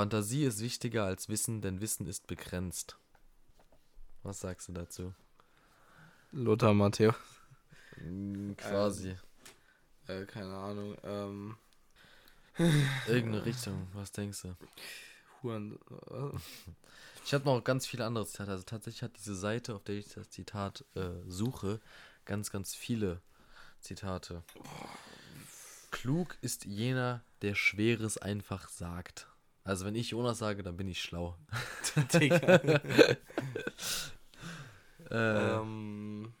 Fantasie ist wichtiger als Wissen, denn Wissen ist begrenzt. Was sagst du dazu? Lothar Matthäus. Mm, Quasi. Äh, keine Ahnung. Ähm, Irgendeine Richtung, was denkst du? Huren. äh, Ich habe noch ganz viele andere Zitate. Also tatsächlich hat diese Seite, auf der ich das Zitat äh, suche, ganz, ganz viele Zitate. Klug ist jener, der Schweres einfach sagt. Also wenn ich Jonas sage, dann bin ich schlau. Digga. Äh, ähm,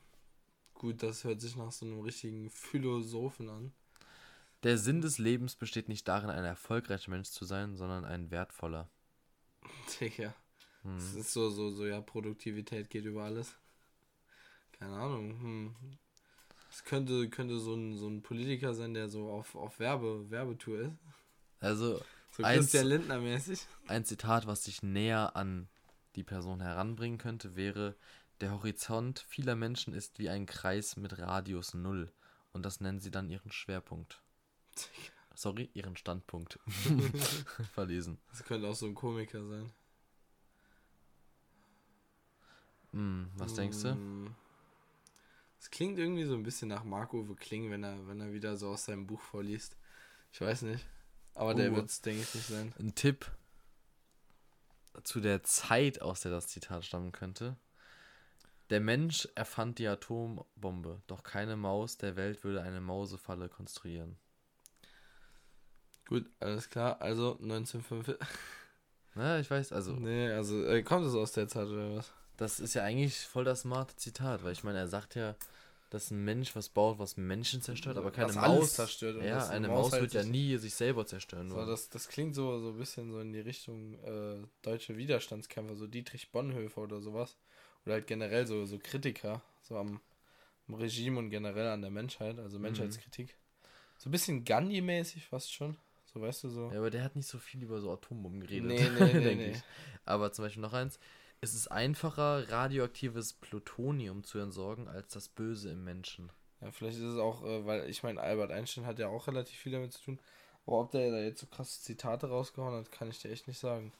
gut, das hört sich nach so einem richtigen Philosophen an. der Sinn des Lebens besteht nicht darin, ein erfolgreicher Mensch zu sein, sondern ein wertvoller. Digga. Hm. Das ist so, so, so, ja, Produktivität geht über alles. Keine Ahnung. Hm. Es könnte, könnte so ein, so ein Politiker sein, der so auf, auf Werbe, Werbetour ist. Also So Eins- Christian Lindner mäßig. ein Zitat, was dich näher an die Person heranbringen könnte, wäre, der Horizont vieler Menschen ist wie ein Kreis mit Radius null. Und das nennen sie dann ihren Schwerpunkt. Sorry, ihren Standpunkt. Verlesen. Das könnte auch so ein Komiker sein. Hm, was denkst du? Hm. Es klingt irgendwie so ein bisschen nach Marc-Uwe Kling, wenn er, wenn er wieder so aus seinem Buch vorliest. Ich weiß nicht. Aber der Oh. wird es, denke ich, nicht sein. Ein Tipp zu der Zeit, aus der das Zitat stammen könnte. Der Mensch erfand die Atombombe, doch keine Maus der Welt würde eine Mausefalle konstruieren. Gut, alles klar. Also 1945. Na, ich weiß, also Nee, also äh, kommt es aus der Zeit oder was? Das ist ja eigentlich voll das smarte Zitat, weil ich meine, er sagt ja, dass ein Mensch was baut, was Menschen zerstört, aber keine Was Maus zerstört und Ja, eine eine Maus, Maus halt wird ja sich- nie sich selber zerstören. So, das, das klingt so, so ein bisschen so in die Richtung äh, deutsche Widerstandskämpfer, so Dietrich Bonhoeffer oder sowas. Oder halt generell so, so Kritiker, so am, am Regime und generell an der Menschheit, also Mhm. Menschheitskritik. So ein bisschen Gandhi-mäßig fast schon. So weißt du so. ja, aber der hat nicht so viel über so Atombomben geredet, Nee, nee, nee, denke nee. ich. Aber zum Beispiel noch eins. Es ist einfacher, radioaktives Plutonium zu entsorgen, als das Böse im Menschen. Ja, vielleicht ist es auch, äh, weil ich meine, Albert Einstein hat ja auch relativ viel damit zu tun. Aber ob der da jetzt so krasse Zitate rausgehauen hat, kann ich dir echt nicht sagen.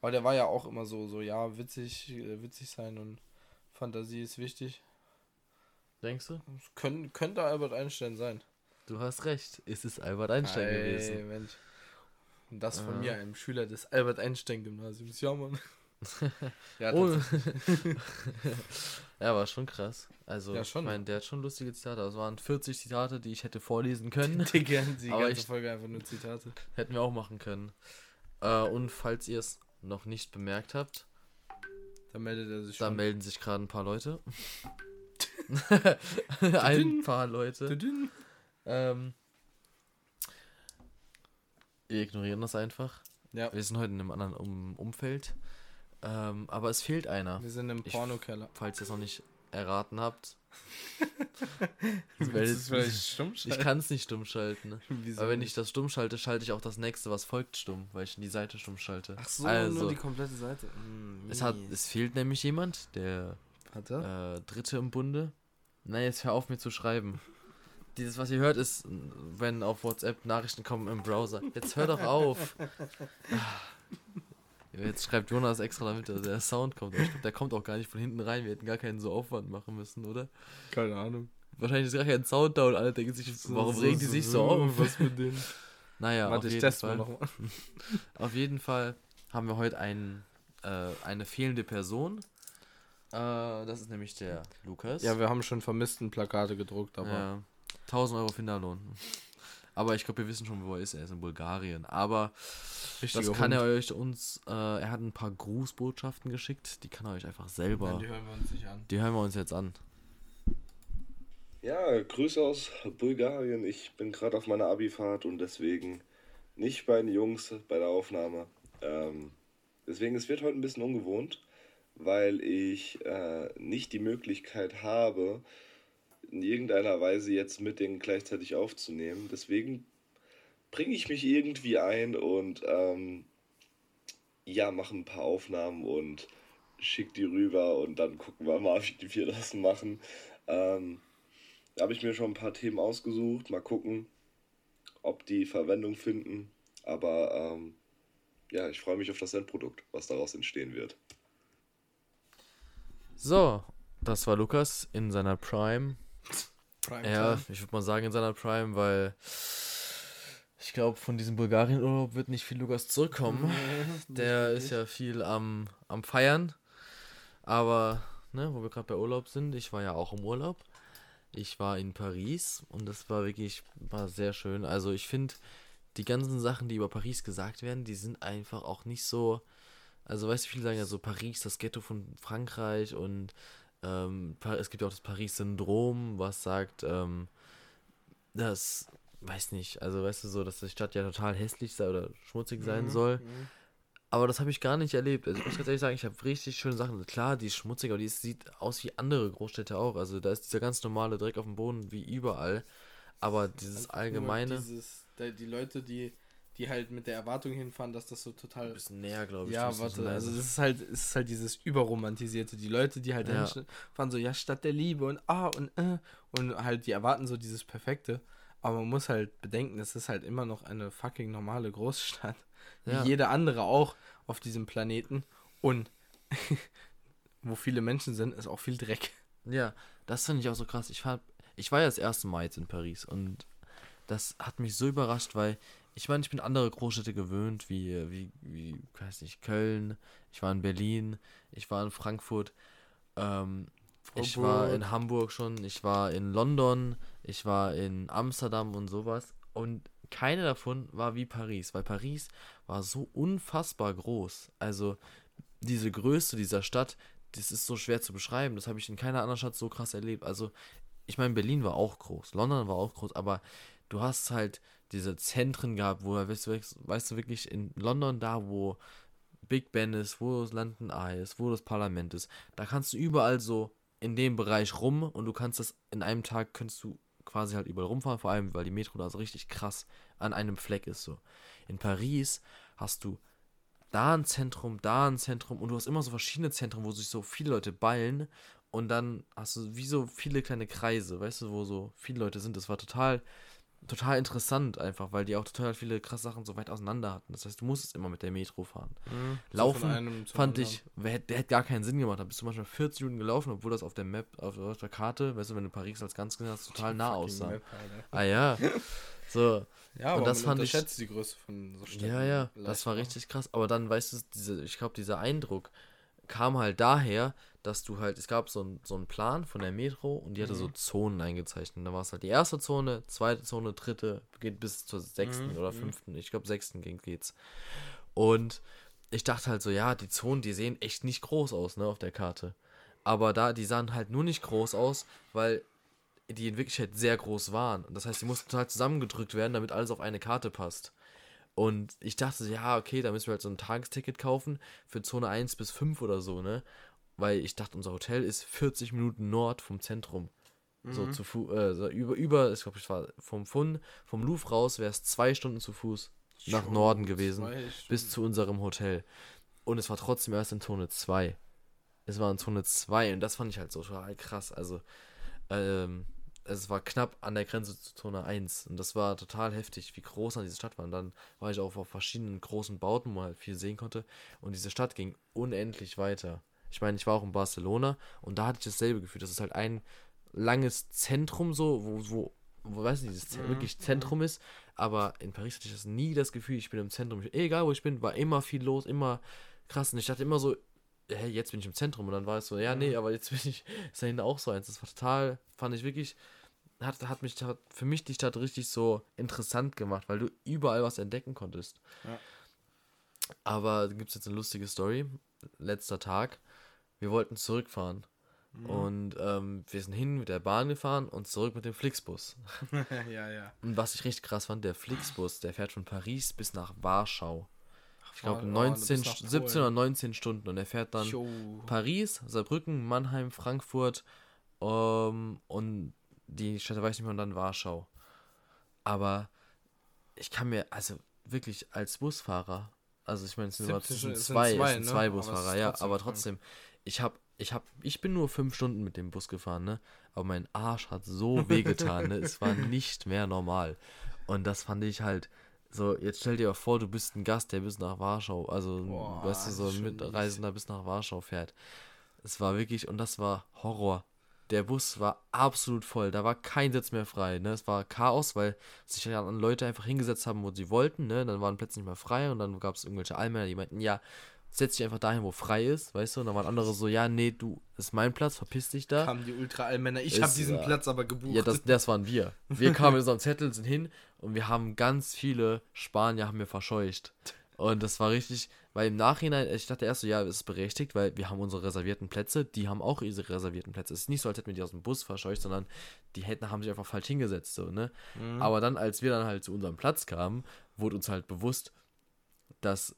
Aber der war ja auch immer so, so, ja, witzig, äh, witzig sein und Fantasie ist wichtig. Denkst du? Können, könnte Albert Einstein sein. Du hast recht. Es ist Albert Einstein Ey, gewesen. Mensch. Und das von Ah. mir, einem Schüler des Albert Einstein Gymnasiums. Ja, Mann. ja, Oh. ja, war schon krass. Also, Ja, schon. ich meine, der hat schon lustige Zitate. Das waren 40 Zitate, die ich hätte vorlesen können. Digga, die Aber ganze ich- Folge einfach nur Zitate. Hätten wir auch machen können. Äh, und falls ihr es noch nicht bemerkt habt, Da meldet er sich da melden sich gerade ein paar Leute. ein paar Leute. Ähm, wir ignorieren das einfach. Ja, Wir sind heute in einem anderen um Umfeld. Ähm, aber es fehlt einer. wir sind im Ich- Pornokeller. Falls ihr es noch nicht erraten habt. Willst es vielleicht stumm ich kann es nicht stumm schalten. Wieso Aber wenn nicht? ich das stumm schalte, schalte ich auch das nächste, was folgt, stumm, weil ich die Seite stumm schalte. Ach so, also, nur die komplette Seite. Mm, es, hat, es fehlt nämlich jemand, der er? äh, Dritte im Bunde. Nein, jetzt hör auf mir zu schreiben. Dieses, was ihr hört, ist, wenn auf WhatsApp Nachrichten kommen im Browser. Jetzt hör doch auf. Jetzt schreibt Jonas extra damit, dass der Sound kommt. Ich glaub, der kommt auch gar nicht von hinten rein. Wir hätten gar keinen so Aufwand machen müssen, oder? Keine Ahnung. Wahrscheinlich ist gar kein Sound da und alle denken sich, warum regen die sich so auf? Was mit denen? Naja, Warte, auf ich jeden, teste mal Fall, nochmal. auf jeden Fall haben wir heute einen, äh, eine fehlende Person. Äh, das ist nämlich der Lukas. Ja, wir haben schon vermissten Plakate gedruckt, aber Ja, 1000 Euro Finderlohn. Aber ich glaube, wir wissen schon, wo er ist. Er ist in Bulgarien. Aber richtiger das kann Hund. er euch uns. Äh, er hat ein paar Grußbotschaften geschickt. Die kann er euch einfach selber. Nein, die hören wir uns nicht an. Die hören wir uns jetzt an. Ja, Grüße aus Bulgarien. Ich bin gerade auf meiner Abifahrt und deswegen nicht bei den Jungs bei der Aufnahme. Ähm, deswegen, es wird heute ein bisschen ungewohnt, weil ich äh, nicht die Möglichkeit habe, in irgendeiner Weise jetzt mit denen gleichzeitig aufzunehmen. Deswegen bringe ich mich irgendwie ein und ähm, ja, mache ein paar Aufnahmen und schick die rüber und dann gucken wir mal, wie wir das machen. Ähm, da habe ich mir schon ein paar Themen ausgesucht. Mal gucken, ob die Verwendung finden. Aber ähm, ja, ich freue mich auf das Endprodukt, was daraus entstehen wird. So, das war Lukas in seiner Prime. Prime Ja, Time. ich würde mal sagen in seiner Prime, weil ich glaube, von diesem Bulgarien-Urlaub wird nicht viel Lukas zurückkommen. Der ist ja viel am, am Feiern. Aber, ne, wo wir gerade bei Urlaub sind, ich war ja auch im Urlaub. Ich war in Paris und das war wirklich, war sehr schön. Also ich finde, die ganzen Sachen, die über Paris gesagt werden, die sind einfach auch nicht so. Also weißt du, viele sagen ja so Paris, das Ghetto von Frankreich und ähm, es gibt ja auch das Paris-Syndrom, was sagt, ähm, das, weiß nicht, also weißt du so, dass die Stadt ja total hässlich sei oder schmutzig sein Mhm, soll. mhm. Aber das habe ich gar nicht erlebt. Also ich muss ganz ehrlich sagen, ich habe richtig schöne Sachen. Klar, die ist schmutzig, aber die ist, sieht aus wie andere Großstädte auch. Also da ist dieser ganz normale Dreck auf dem Boden wie überall. Aber dieses Nur allgemeine. Dieses, die Leute, die, die halt mit der Erwartung hinfahren, dass das so total. Ein bisschen näher, glaube ich. Ja, warte, also das ist halt, es ist halt dieses Überromantisierte. Die Leute, die halt Ja. dahin fahren so, ja, Stadt der Liebe und ah und äh und halt, die erwarten so dieses Perfekte. Aber man muss halt bedenken, es ist halt immer noch eine fucking normale Großstadt. Wie Ja. jede andere auch auf diesem Planeten. Und wo viele Menschen sind, ist auch viel Dreck. Ja, das finde ich auch so krass. Ich, war, ich war ja das erste Mal jetzt in Paris und das hat mich so überrascht, weil ich meine, ich bin andere Großstädte gewöhnt, wie, wie, wie, weiß nicht, Köln, ich war in Berlin, ich war in Frankfurt, ähm, ich war in Hamburg schon, ich war in London, ich war in Amsterdam und sowas. Und keine davon war wie Paris, weil Paris war so unfassbar groß. Also diese Größe dieser Stadt, das ist so schwer zu beschreiben. Das habe ich in keiner anderen Stadt so krass erlebt. Also, ich meine, Berlin war auch groß, London war auch groß, aber du hast halt diese Zentren gehabt, wo, weißt du, weißt du wirklich, in London, da wo Big Ben ist, wo das London Eye ist, wo das Parlament ist, da kannst du überall so in dem Bereich rum und du kannst das in einem Tag, könntest du quasi halt überall rumfahren, vor allem, weil die Metro da so richtig krass an einem Fleck ist so. In Paris hast du da ein Zentrum, da ein Zentrum und du hast immer so verschiedene Zentren, wo sich so viele Leute ballen und dann hast du wie so viele kleine Kreise, weißt du, wo so viele Leute sind. Das war total, total interessant einfach, weil die auch total viele krasse Sachen so weit auseinander hatten. Das heißt, du musstest immer mit der Metro fahren. So Laufen zum Fand anderen. ich, der hätte gar keinen Sinn gemacht. Da bist du manchmal 40 Minuten gelaufen, obwohl das auf der Map, auf, der Karte, weißt du, wenn du Paris als ganz gesehen hast, total nah aussah. Map. Ah ja. So, Ja, Und das fand ich- die Größe von so Städten. Ja, ja, das war richtig krass. Aber dann, weißt du, diese, ich glaube, dieser Eindruck kam halt daher, dass du halt, es gab so, ein, so einen Plan von der Metro und die hatte so Mhm. Zonen eingezeichnet. Da war es halt die erste Zone, zweite Zone, dritte, geht bis zur sechsten Mhm, oder mhm. fünften. Ich glaube, sechsten ging, geht's. Und ich dachte halt so, ja, die Zonen, die sehen echt nicht groß aus, ne, auf der Karte. Aber da, die sahen halt nur nicht groß aus, weil die in Wirklichkeit sehr groß waren. Und das heißt, die mussten total zusammengedrückt werden, damit alles auf eine Karte passt. Und ich dachte, so, ja, okay, da müssen wir halt so ein Tagesticket kaufen für Zone 1 bis 5 oder so, ne? Weil ich dachte, unser Hotel ist 40 Minuten Nord vom Zentrum. So Mhm. zu Fuß, äh, so über, über, ich glaube, ich war vom Fund, vom Louvre raus wäre es zwei Stunden zu Fuß nach Schon Norden gewesen, bis zu unserem Hotel. Und es war trotzdem erst in Zone 2. Es war in Zone 2 und das fand ich halt so total krass. Also, ähm, es war knapp an der Grenze zu Zone 1 und das war total heftig, wie groß an diese Stadt war. Und dann war ich auch auf verschiedenen großen Bauten, wo man halt viel sehen konnte. Und diese Stadt ging unendlich weiter. Ich meine, ich war auch in Barcelona und da hatte ich dasselbe Gefühl. Das ist halt ein langes Zentrum so, wo, wo, wo weiß nicht, das Mhm, wirklich Zentrum ist. Aber in Paris hatte ich das nie das Gefühl, ich bin im Zentrum. Ich, egal wo ich bin, war immer viel los, immer krass. Und ich dachte immer so, hä, jetzt bin ich im Zentrum. Und dann war es so, ja, nee, aber jetzt bin ich, ist da hinten auch so eins. Das war total, fand ich wirklich, hat, hat mich hat für mich die Stadt richtig so interessant gemacht, weil du überall was entdecken konntest. Ja. Aber da gibt es jetzt eine lustige Story. Letzter Tag. Wir wollten zurückfahren. Mhm. Und ähm, wir sind hin mit der Bahn gefahren und zurück mit dem Flixbus. ja, ja. Und was ich richtig krass fand, der Flixbus, der fährt von Paris bis nach Warschau. Ich glaube Oh, du 19, bist nach St- 17 oder Polen. 19 Stunden. Und er fährt dann Jo. Paris, Saarbrücken, Mannheim, Frankfurt ähm, und die Städte weiß ich nicht mehr und dann Warschau. Aber ich kann mir, also wirklich als Busfahrer, also ich meine, es sind, immer- es 17 sind es sind zwei, sind ne? zwei Aber ist Busfahrer, ja, trotzdem aber krank. Ich habe, ich habe, ich bin nur fünf Stunden mit dem Bus gefahren, ne? Aber mein Arsch hat so wehgetan, ne? Es war nicht mehr normal. Und das fand ich halt so, jetzt stell dir mal vor, du bist ein Gast, der bis nach Warschau, also, Boah, weißt du, so ein Mitreisender bis nach Warschau fährt. Es war wirklich, und das war Horror. Der Bus war absolut voll, da war kein Sitz mehr frei, ne? Es war Chaos, weil sich dann Leute einfach hingesetzt haben, wo sie wollten, ne? Dann waren Plätze nicht mehr frei und dann gab es irgendwelche Allmänner, die meinten, ja, setz dich einfach dahin, wo frei ist, weißt du? Und dann waren andere so, ja, nee, du, das ist mein Platz, verpiss dich da. Kamen die Ultra-Allmänner. Ich habe diesen äh, Platz aber gebucht. Ja, das, das waren wir. Wir kamen mit unserem Zettel, sind hin und wir haben ganz viele Spanier haben wir verscheucht. Und das war richtig, weil im Nachhinein, ich dachte erst so, ja, es ist berechtigt, weil wir haben unsere reservierten Plätze, die haben auch ihre reservierten Plätze. Es ist nicht so, als hätten wir die aus dem Bus verscheucht, sondern die hätten, haben sich einfach falsch hingesetzt, so, ne? Mhm. Aber dann, als wir dann halt zu unserem Platz kamen, wurde uns halt bewusst, dass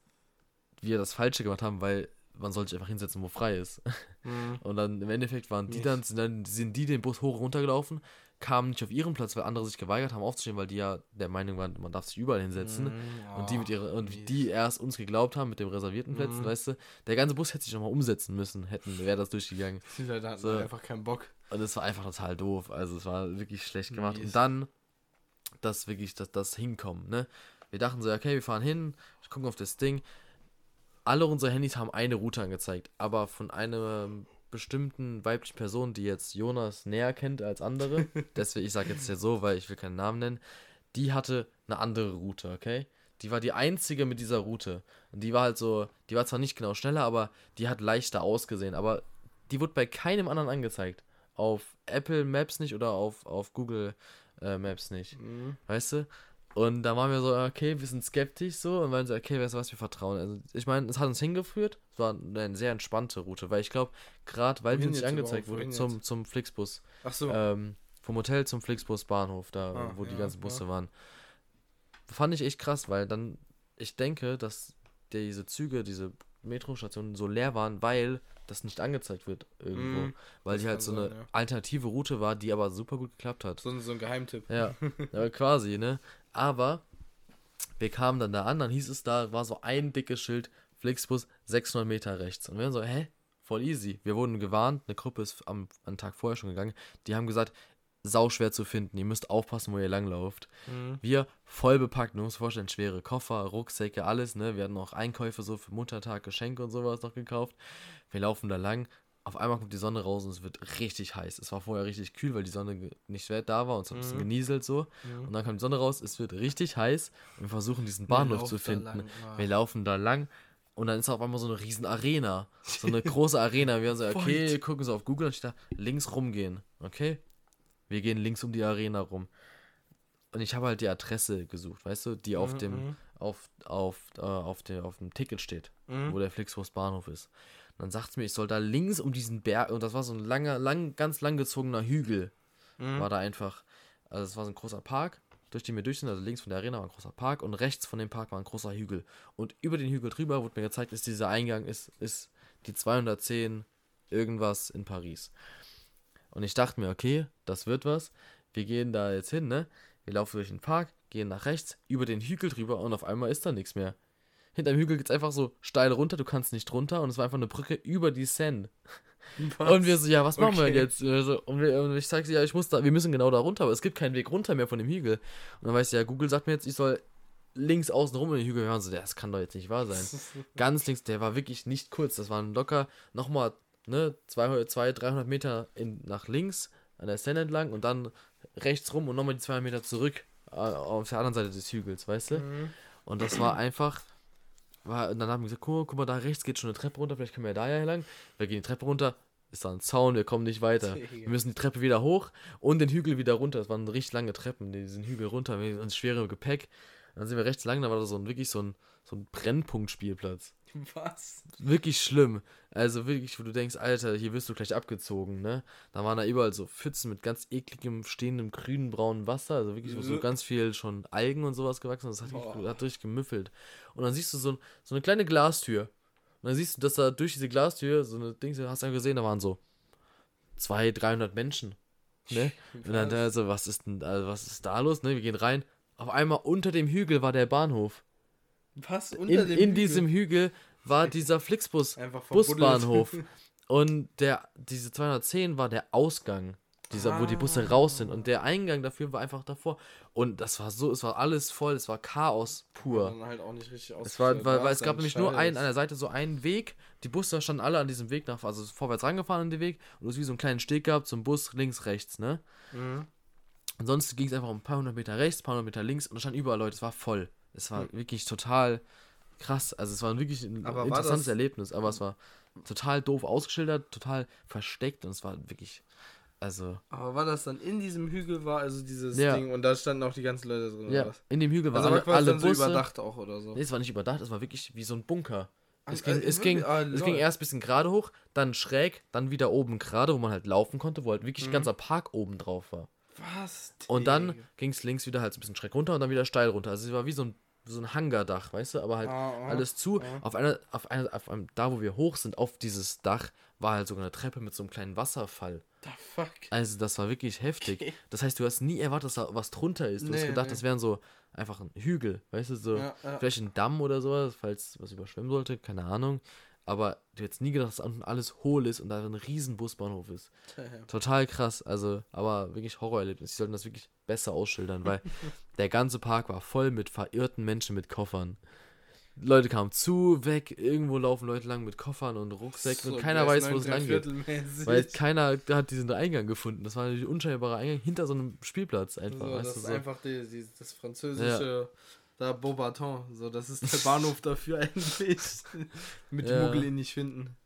wir das Falsche gemacht haben, weil man soll sich einfach hinsetzen, wo frei ist. Mhm. Und dann im Endeffekt waren die dann, sind dann, sind die den Bus hoch runtergelaufen, kamen nicht auf ihren Platz, weil andere sich geweigert haben aufzustehen, weil die ja der Meinung waren, man darf sich überall hinsetzen. Mhm. Und die mit ihrer, und mies. die erst uns geglaubt haben mit dem reservierten Plätzen, Mhm. weißt du, der ganze Bus hätte sich nochmal umsetzen müssen, hätten, wäre das durchgegangen. Die Leute hatten So. einfach keinen Bock. Und es war einfach total doof. Also es war wirklich schlecht gemacht. Mies. Und dann das wirklich, das, das Hinkommen, ne? Wir dachten so, okay, wir fahren hin, ich gucke auf das Ding. Alle unsere Handys haben eine Route angezeigt, aber von einer bestimmten weiblichen Person, die jetzt Jonas näher kennt als andere, deswegen, ich sage jetzt ja so, weil ich will keinen Namen nennen, die hatte eine andere Route, okay? Die war die einzige mit dieser Route. Und die war halt so, die war zwar nicht genau schneller, aber die hat leichter ausgesehen. Aber die wurde bei keinem anderen angezeigt. Auf Apple Maps nicht oder auf, auf Google äh, Maps nicht. Mhm. Weißt du? Und da waren wir so, okay, wir sind skeptisch so und waren so, okay, weißt du was, wir vertrauen. Also ich meine, es hat uns hingeführt. Es war eine sehr entspannte Route, weil ich glaube, gerade weil wir nicht angezeigt überhaupt? wurde, Wohin zum, zum Flixbus. Ach so. Ähm, vom Hotel zum Flixbus Bahnhof, da Ah, wo die ja, ganzen Busse ja. waren. Fand ich echt krass, weil dann, ich denke, dass diese Züge, diese Metrostationen so leer waren, weil das nicht angezeigt wird irgendwo. Mhm, weil die halt so sein, eine ja. alternative Route war, die aber super gut geklappt hat. so, ein- so ein Geheimtipp. Ja, ja, quasi, ne? Aber wir kamen dann da an, dann hieß es da, war so ein dickes Schild, Flixbus 600 Meter rechts. Und wir waren so, hä? Voll easy. Wir wurden gewarnt, eine Gruppe ist am, am Tag vorher schon gegangen. Die haben gesagt, sau schwer zu finden, ihr müsst aufpassen, wo ihr langlauft. Mhm. Wir voll bepackt, musst dir vorstellen, schwere Koffer, Rucksäcke, alles, ne? Wir hatten auch Einkäufe so für Muttertag, Geschenke und sowas noch gekauft. Wir laufen da lang. Auf einmal kommt die Sonne raus und es wird richtig heiß. Es war vorher richtig kühl, weil die Sonne nicht weit da war und es hat ein bisschen Mhm. genieselt so. Und dann kam die Sonne raus, es wird richtig heiß und wir versuchen diesen Bahnhof zu finden. lang. Wir laufen da lang und dann ist auf einmal so eine riesen Arena. So eine große Arena. Wir haben so, okay, Voll. gucken so auf Google und ich da links rumgehen. Okay? Wir gehen links um die Arena rum. Und ich habe halt die Adresse gesucht, weißt du, die auf Mhm, dem, mhm. auf, auf, äh, auf, der, auf dem Ticket steht, Mhm. wo der Flixbus Bahnhof ist. Und dann sagt es mir, ich soll da links um diesen Berg, und das war so ein langer, lang, ganz lang gezogener Hügel, Mhm. war da einfach, also es war so ein großer Park, durch den wir durch sind, also links von der Arena war ein großer Park und rechts von dem Park war ein großer Hügel. Und über den Hügel drüber wurde mir gezeigt, ist dieser Eingang, ist, ist die 210 irgendwas in Paris. Und ich dachte mir, okay, das wird was. Wir gehen da jetzt hin, ne? Wir laufen durch den Park, gehen nach rechts, über den Hügel drüber und auf einmal ist da nichts mehr. Hinterm Hügel geht's einfach so steil runter, du kannst nicht runter und es war einfach eine Brücke über die Seine. Was? Und wir so, ja, was machen wir Okay. denn jetzt? Und, wir, und ich sag sie, ja, ich muss da, wir müssen genau da runter, aber es gibt keinen Weg runter mehr von dem Hügel. Und dann weiß ich, ja, Google sagt mir jetzt, ich soll links außen rum in den Hügel hören. So, das kann doch jetzt nicht wahr sein. Ganz links, der war wirklich nicht kurz. Das waren locker nochmal, ne, 200, 200, 300 Meter in, nach links an der Seine entlang und dann rechts rum und nochmal die 200 Meter zurück äh, auf der anderen Seite des Hügels, weißt du? Mhm. Und das war einfach. War, und dann haben wir gesagt, guck, guck mal, da rechts geht schon eine Treppe runter, vielleicht können wir ja da ja lang. Wir gehen die Treppe runter, ist da ein Zaun, wir kommen nicht weiter. Wir müssen die Treppe wieder hoch und den Hügel wieder runter. Das waren richtig lange Treppen, diesen Hügel runter, mit uns schwerem Gepäck. Dann sind wir rechts lang, da war da so ein wirklich so ein, so ein Brennpunktspielplatz. Was? Wirklich schlimm. Also wirklich, wo du denkst, Alter, hier wirst du gleich abgezogen, ne? Da waren da überall so Pfützen mit ganz ekligem, stehendem, grünen, braunen Wasser. Also wirklich, wo so Äh. ganz viel schon Algen und sowas gewachsen ist. Das hat, wirklich- hat richtig gemüffelt. Und dann siehst du so, so eine kleine Glastür. Und dann siehst du, dass da durch diese Glastür, so eine Ding, hast du ja gesehen, da waren so 200, 300 Menschen. Ne? Und dann da so, was ist denn, also was ist da los? Ne? Wir gehen rein. Auf einmal unter dem Hügel war der Bahnhof. Was? Unter In, dem in Hügel? diesem Hügel war dieser Flixbus. Busbahnhof. Und der, diese 210 war der Ausgang dieser, wo die Busse raus sind. Und der Eingang dafür war einfach davor. Und das war so, es war alles voll, es war Chaos pur. Dann halt auch nicht richtig Es war, weil ist es gab nämlich nur einen, an der Seite so einen Weg. Die Busse standen alle an diesem Weg nach, also vorwärts rangefahren an den Weg. Und hast wie so einen kleinen Steg gehabt zum Bus links, rechts, ne? Mhm. Ansonsten ging es einfach um ein paar hundert Meter rechts, ein paar hundert Meter links und da standen überall Leute. Es war voll. Es war wirklich total krass. Also es war wirklich ein Aber war interessantes das- Erlebnis, aber es war total doof ausgeschildert, total versteckt und es war wirklich, also Aber war das dann in diesem Hügel war, also dieses Ja. Ding und da standen auch die ganzen Leute drin ja, oder was? in dem Hügel waren Also war alle, quasi alle dann so Busse. überdacht auch oder so. Nee, es war nicht überdacht, es war wirklich wie so ein Bunker. Es, ging, äh, es, ging, Ah, es ging erst ein bisschen gerade hoch, dann schräg, dann wieder oben gerade, wo man halt laufen konnte, wo halt wirklich Mhm. ganzer Park oben drauf war. Was? Und dann ging es links wieder halt so ein bisschen schräg runter und dann wieder steil runter. Also es war wie so ein, so ein Hangardach, weißt du, aber halt Ah, ah, alles zu. ah. Auf einer, auf einer, auf einem, da wo wir hoch sind, auf dieses Dach, war halt sogar eine Treppe mit so einem kleinen Wasserfall. The fuck? Also das war wirklich heftig. Das heißt, du hast nie erwartet, dass da was drunter ist. Du hast Nee, gedacht, nee. das wären so einfach ein Hügel, weißt du, so Ja, ja. vielleicht ein Damm oder sowas, falls was überschwemmen sollte, keine Ahnung. Aber du hättest nie gedacht, dass da unten alles hohl ist und da ein riesen Busbahnhof ist. Total krass, also, aber wirklich Horrorerlebnis. Sie sollten das wirklich besser ausschildern, weil der ganze Park war voll mit verirrten Menschen mit Koffern. Leute kamen zu, weg, irgendwo laufen Leute lang mit Koffern und Rucksäcken So, und keiner weiß, wo es lang geht. Weil keiner hat diesen Eingang gefunden. Das war ein unscheinbarer Eingang hinter so einem Spielplatz einfach. so, das ist so. einfach die, die, das französische da Beaubaton. So, das ist der Bahnhof dafür eigentlich. Mit Ja. Muggel ihn nicht finden.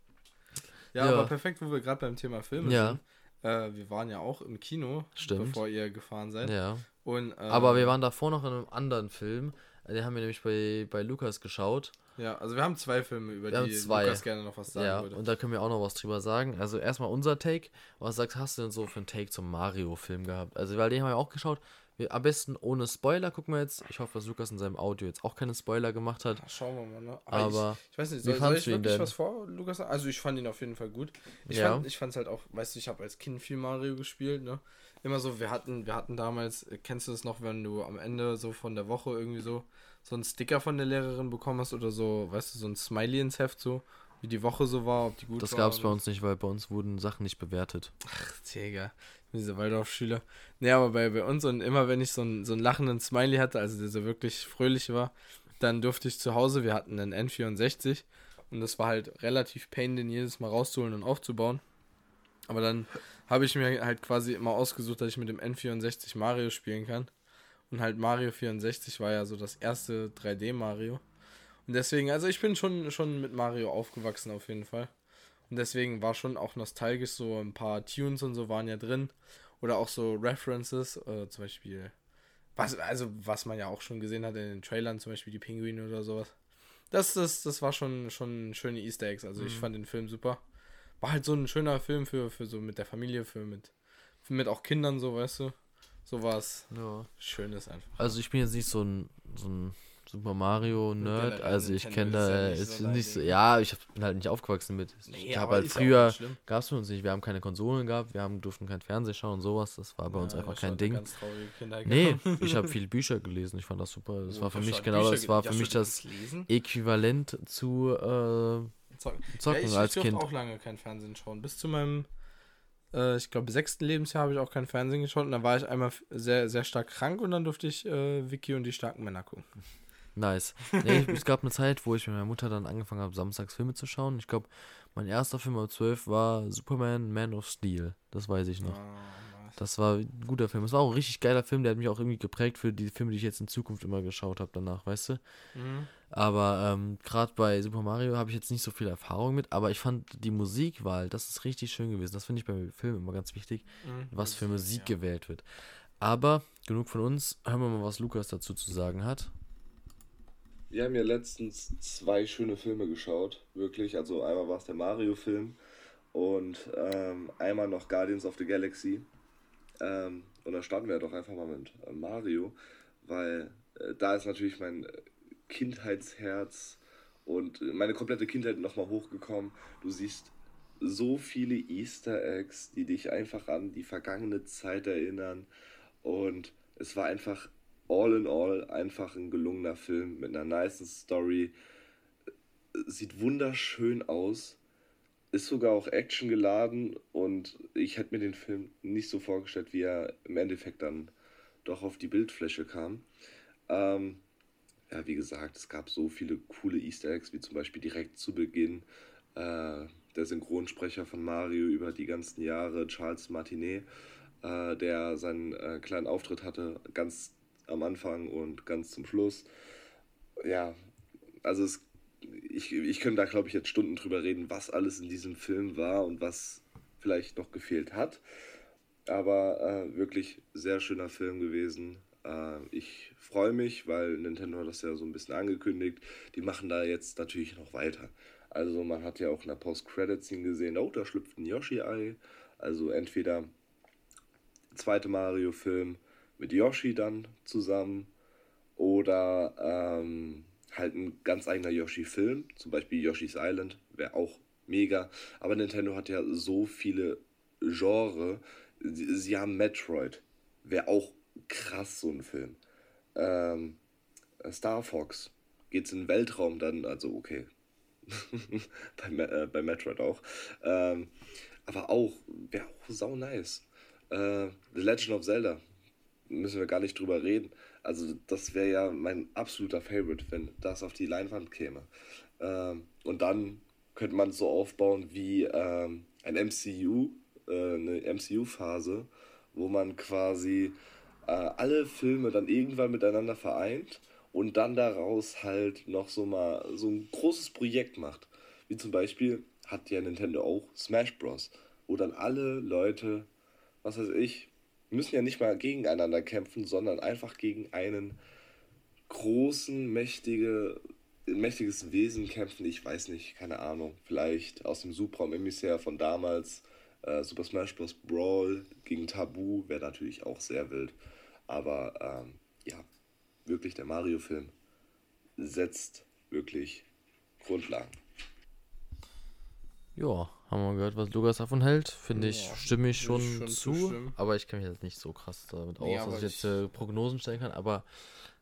Ja, Ja. aber perfekt, wo wir gerade beim Thema Filme Ja. sind. Äh, wir waren ja auch im Kino, Stimmt. bevor ihr gefahren seid. Ja. Und, ähm, Aber wir waren davor noch in einem anderen Film. Den haben wir nämlich bei, bei Lukas geschaut. Ja, also wir haben zwei Filme, über Wir die. Lukas gerne noch was sagen ja, würde. und da können wir auch noch was drüber sagen. Also erstmal unser Take. Was sagst hast du denn so für einen Take zum Mario-Film gehabt? Also, weil den haben wir auch geschaut. Wir, am besten ohne Spoiler gucken wir jetzt. Ich hoffe, dass Lukas in seinem Audio jetzt auch keine Spoiler gemacht hat. Schauen wir mal, ne? Aber ich, ich weiß nicht, wie soll, soll fandst ich wirklich denn? was vor, Lukas? Also ich fand ihn auf jeden Fall gut. Ich Ja. fand ich fand's halt auch, weißt du, ich habe als Kind viel Mario gespielt, ne? Immer so, wir hatten, wir hatten damals, äh, kennst du das noch, wenn du am Ende so von der Woche irgendwie so so einen Sticker von der Lehrerin bekommen hast oder so, weißt du, so ein Smiley ins Heft so, wie die Woche so war, ob die gut das war. gab es bei uns nicht, weil bei uns wurden Sachen nicht bewertet. Digga, diese Waldorfschüler. Nee, aber bei, bei uns und immer wenn ich so einen, so einen lachenden Smiley hatte, also der so wirklich fröhlich war, dann durfte ich zu Hause, wir hatten einen N64 und das war halt relativ pain, den jedes Mal rauszuholen und aufzubauen. Aber dann habe ich mir halt quasi immer ausgesucht, dass ich mit dem N64 Mario spielen kann. Und halt Mario 64 war ja so das erste 3D Mario. Und deswegen, also ich bin schon, schon mit Mario aufgewachsen auf jeden Fall. Und deswegen war schon auch nostalgisch, so ein paar Tunes und so waren ja drin. Oder auch so References, äh, zum Beispiel, was, also was man ja auch schon gesehen hat in den Trailern, zum Beispiel die Pinguine oder sowas. Das, das, das war schon, schon schöne Easter Eggs. Also ich Mhm. fand den Film super. War halt so ein schöner Film für, für so mit der Familie, für mit, für mit auch Kindern, so weißt du. So was Ja. Schönes einfach. Also ich bin jetzt nicht so ein, so ein Super Mario Nerd, also ich kenne ist ja da, nicht so nicht so, ja, ich bin halt nicht aufgewachsen mit. Nee, ich habe halt früher, gab es für uns nicht, wir haben keine Konsolen gehabt, wir haben, durften kein Fernsehen schauen und sowas, das war bei uns Ja, einfach das kein Ding. Nee, gehabt. ich habe viele Bücher gelesen, ich fand das super, das Oh, war für mich genau, Bücher das war für mich das? Äquivalent zu äh, Zocken. Zocken ja, ich, als ich durfte Kind. auch lange kein Fernsehen schauen. Bis zu meinem, äh, ich glaube, sechsten Lebensjahr habe ich auch kein Fernsehen geschaut. Und dann war ich einmal sehr, sehr stark krank und dann durfte ich äh, Vicky und die starken Männer gucken. Nice. Nee, ich, es gab eine Zeit, wo ich mit meiner Mutter dann angefangen habe, samstags Filme zu schauen. Ich glaube, mein erster Film ab 12 war Superman Man of Steel. Das weiß ich noch. Ah, nice. Das war ein guter Film. Es war auch ein richtig geiler Film, der hat mich auch irgendwie geprägt für die Filme, die ich jetzt in Zukunft immer geschaut habe danach, weißt du? Mhm. Aber ähm, gerade bei Super Mario habe ich jetzt nicht so viel Erfahrung mit, aber ich fand die Musikwahl, das ist richtig schön gewesen. Das finde ich bei Filmen immer ganz wichtig, Mhm. was für Musik ja. gewählt wird. Aber genug von uns, hören wir mal, was Lukas dazu zu sagen hat. Wir haben ja letztens zwei schöne Filme geschaut, wirklich. Also einmal war es der Mario-Film und ähm, einmal noch Guardians of the Galaxy. Ähm, und da starten wir doch einfach mal mit äh, Mario, weil äh, da ist natürlich mein Kindheitsherz und äh, meine komplette Kindheit nochmal hochgekommen. Du siehst so viele Easter Eggs, die dich einfach an die vergangene Zeit erinnern. Und es war einfach all in all einfach ein gelungener Film mit einer nice Story. Sieht wunderschön aus. ist sogar auch Action geladen und ich hätte mir den Film nicht so vorgestellt, wie er im Endeffekt dann doch auf die Bildfläche kam. Ähm, ja, wie gesagt, es gab so viele coole Easter Eggs, wie zum Beispiel direkt zu Beginn äh, der Synchronsprecher von Mario über die ganzen Jahre, Charles Martinet, äh, der seinen äh, kleinen Auftritt hatte, ganz am Anfang und ganz zum Schluss. Ja, also es ich, ich könnte da, glaube ich, jetzt Stunden drüber reden, was alles in diesem Film war und was vielleicht noch gefehlt hat. Aber äh, wirklich sehr schöner Film gewesen. Äh, ich freue mich, weil Nintendo hat das ja so ein bisschen angekündigt. Die machen da jetzt natürlich noch weiter. Also man hat ja auch in der Post-Credit-Scene gesehen, oh, da schlüpft ein Yoshi-Ei. Also entweder zweite Mario-Film mit Yoshi dann zusammen oder ähm, halt ein ganz eigener Yoshi-Film, zum Beispiel Yoshi's Island, wäre auch mega. Aber Nintendo hat ja so viele Genre. Sie, sie haben Metroid, wäre auch krass so ein Film. Ähm, Star Fox geht's in den Weltraum dann, also okay. bei, äh, bei Metroid auch. Ähm, aber auch, wäre auch sau nice. Äh, The Legend of Zelda, müssen wir gar nicht drüber reden. Also das wäre ja mein absoluter Favorite, wenn das auf die Leinwand käme. Ähm, und dann könnte man so aufbauen wie ähm, ein MCU, äh, eine MCU-Phase, wo man quasi äh, alle Filme dann irgendwann miteinander vereint und dann daraus halt noch so mal so ein großes Projekt macht. Wie zum Beispiel hat ja Nintendo auch Smash Bros., wo dann alle Leute, was weiß ich, müssen ja nicht mal gegeneinander kämpfen, sondern einfach gegen einen großen, mächtige, mächtiges Wesen kämpfen. Ich weiß nicht, keine Ahnung. Vielleicht aus dem Subraum Emissär von damals. Äh, Super Smash Bros. Brawl gegen Tabu wäre natürlich auch sehr wild. Aber ähm, ja, wirklich der Mario-Film setzt wirklich Grundlagen. Ja, haben wir gehört, was Lukas davon hält. Finde ich, ja, stimme ich schon, schon zu. Aber ich kenne mich jetzt nicht so krass damit aus, dass ich jetzt äh, Prognosen stellen kann. Aber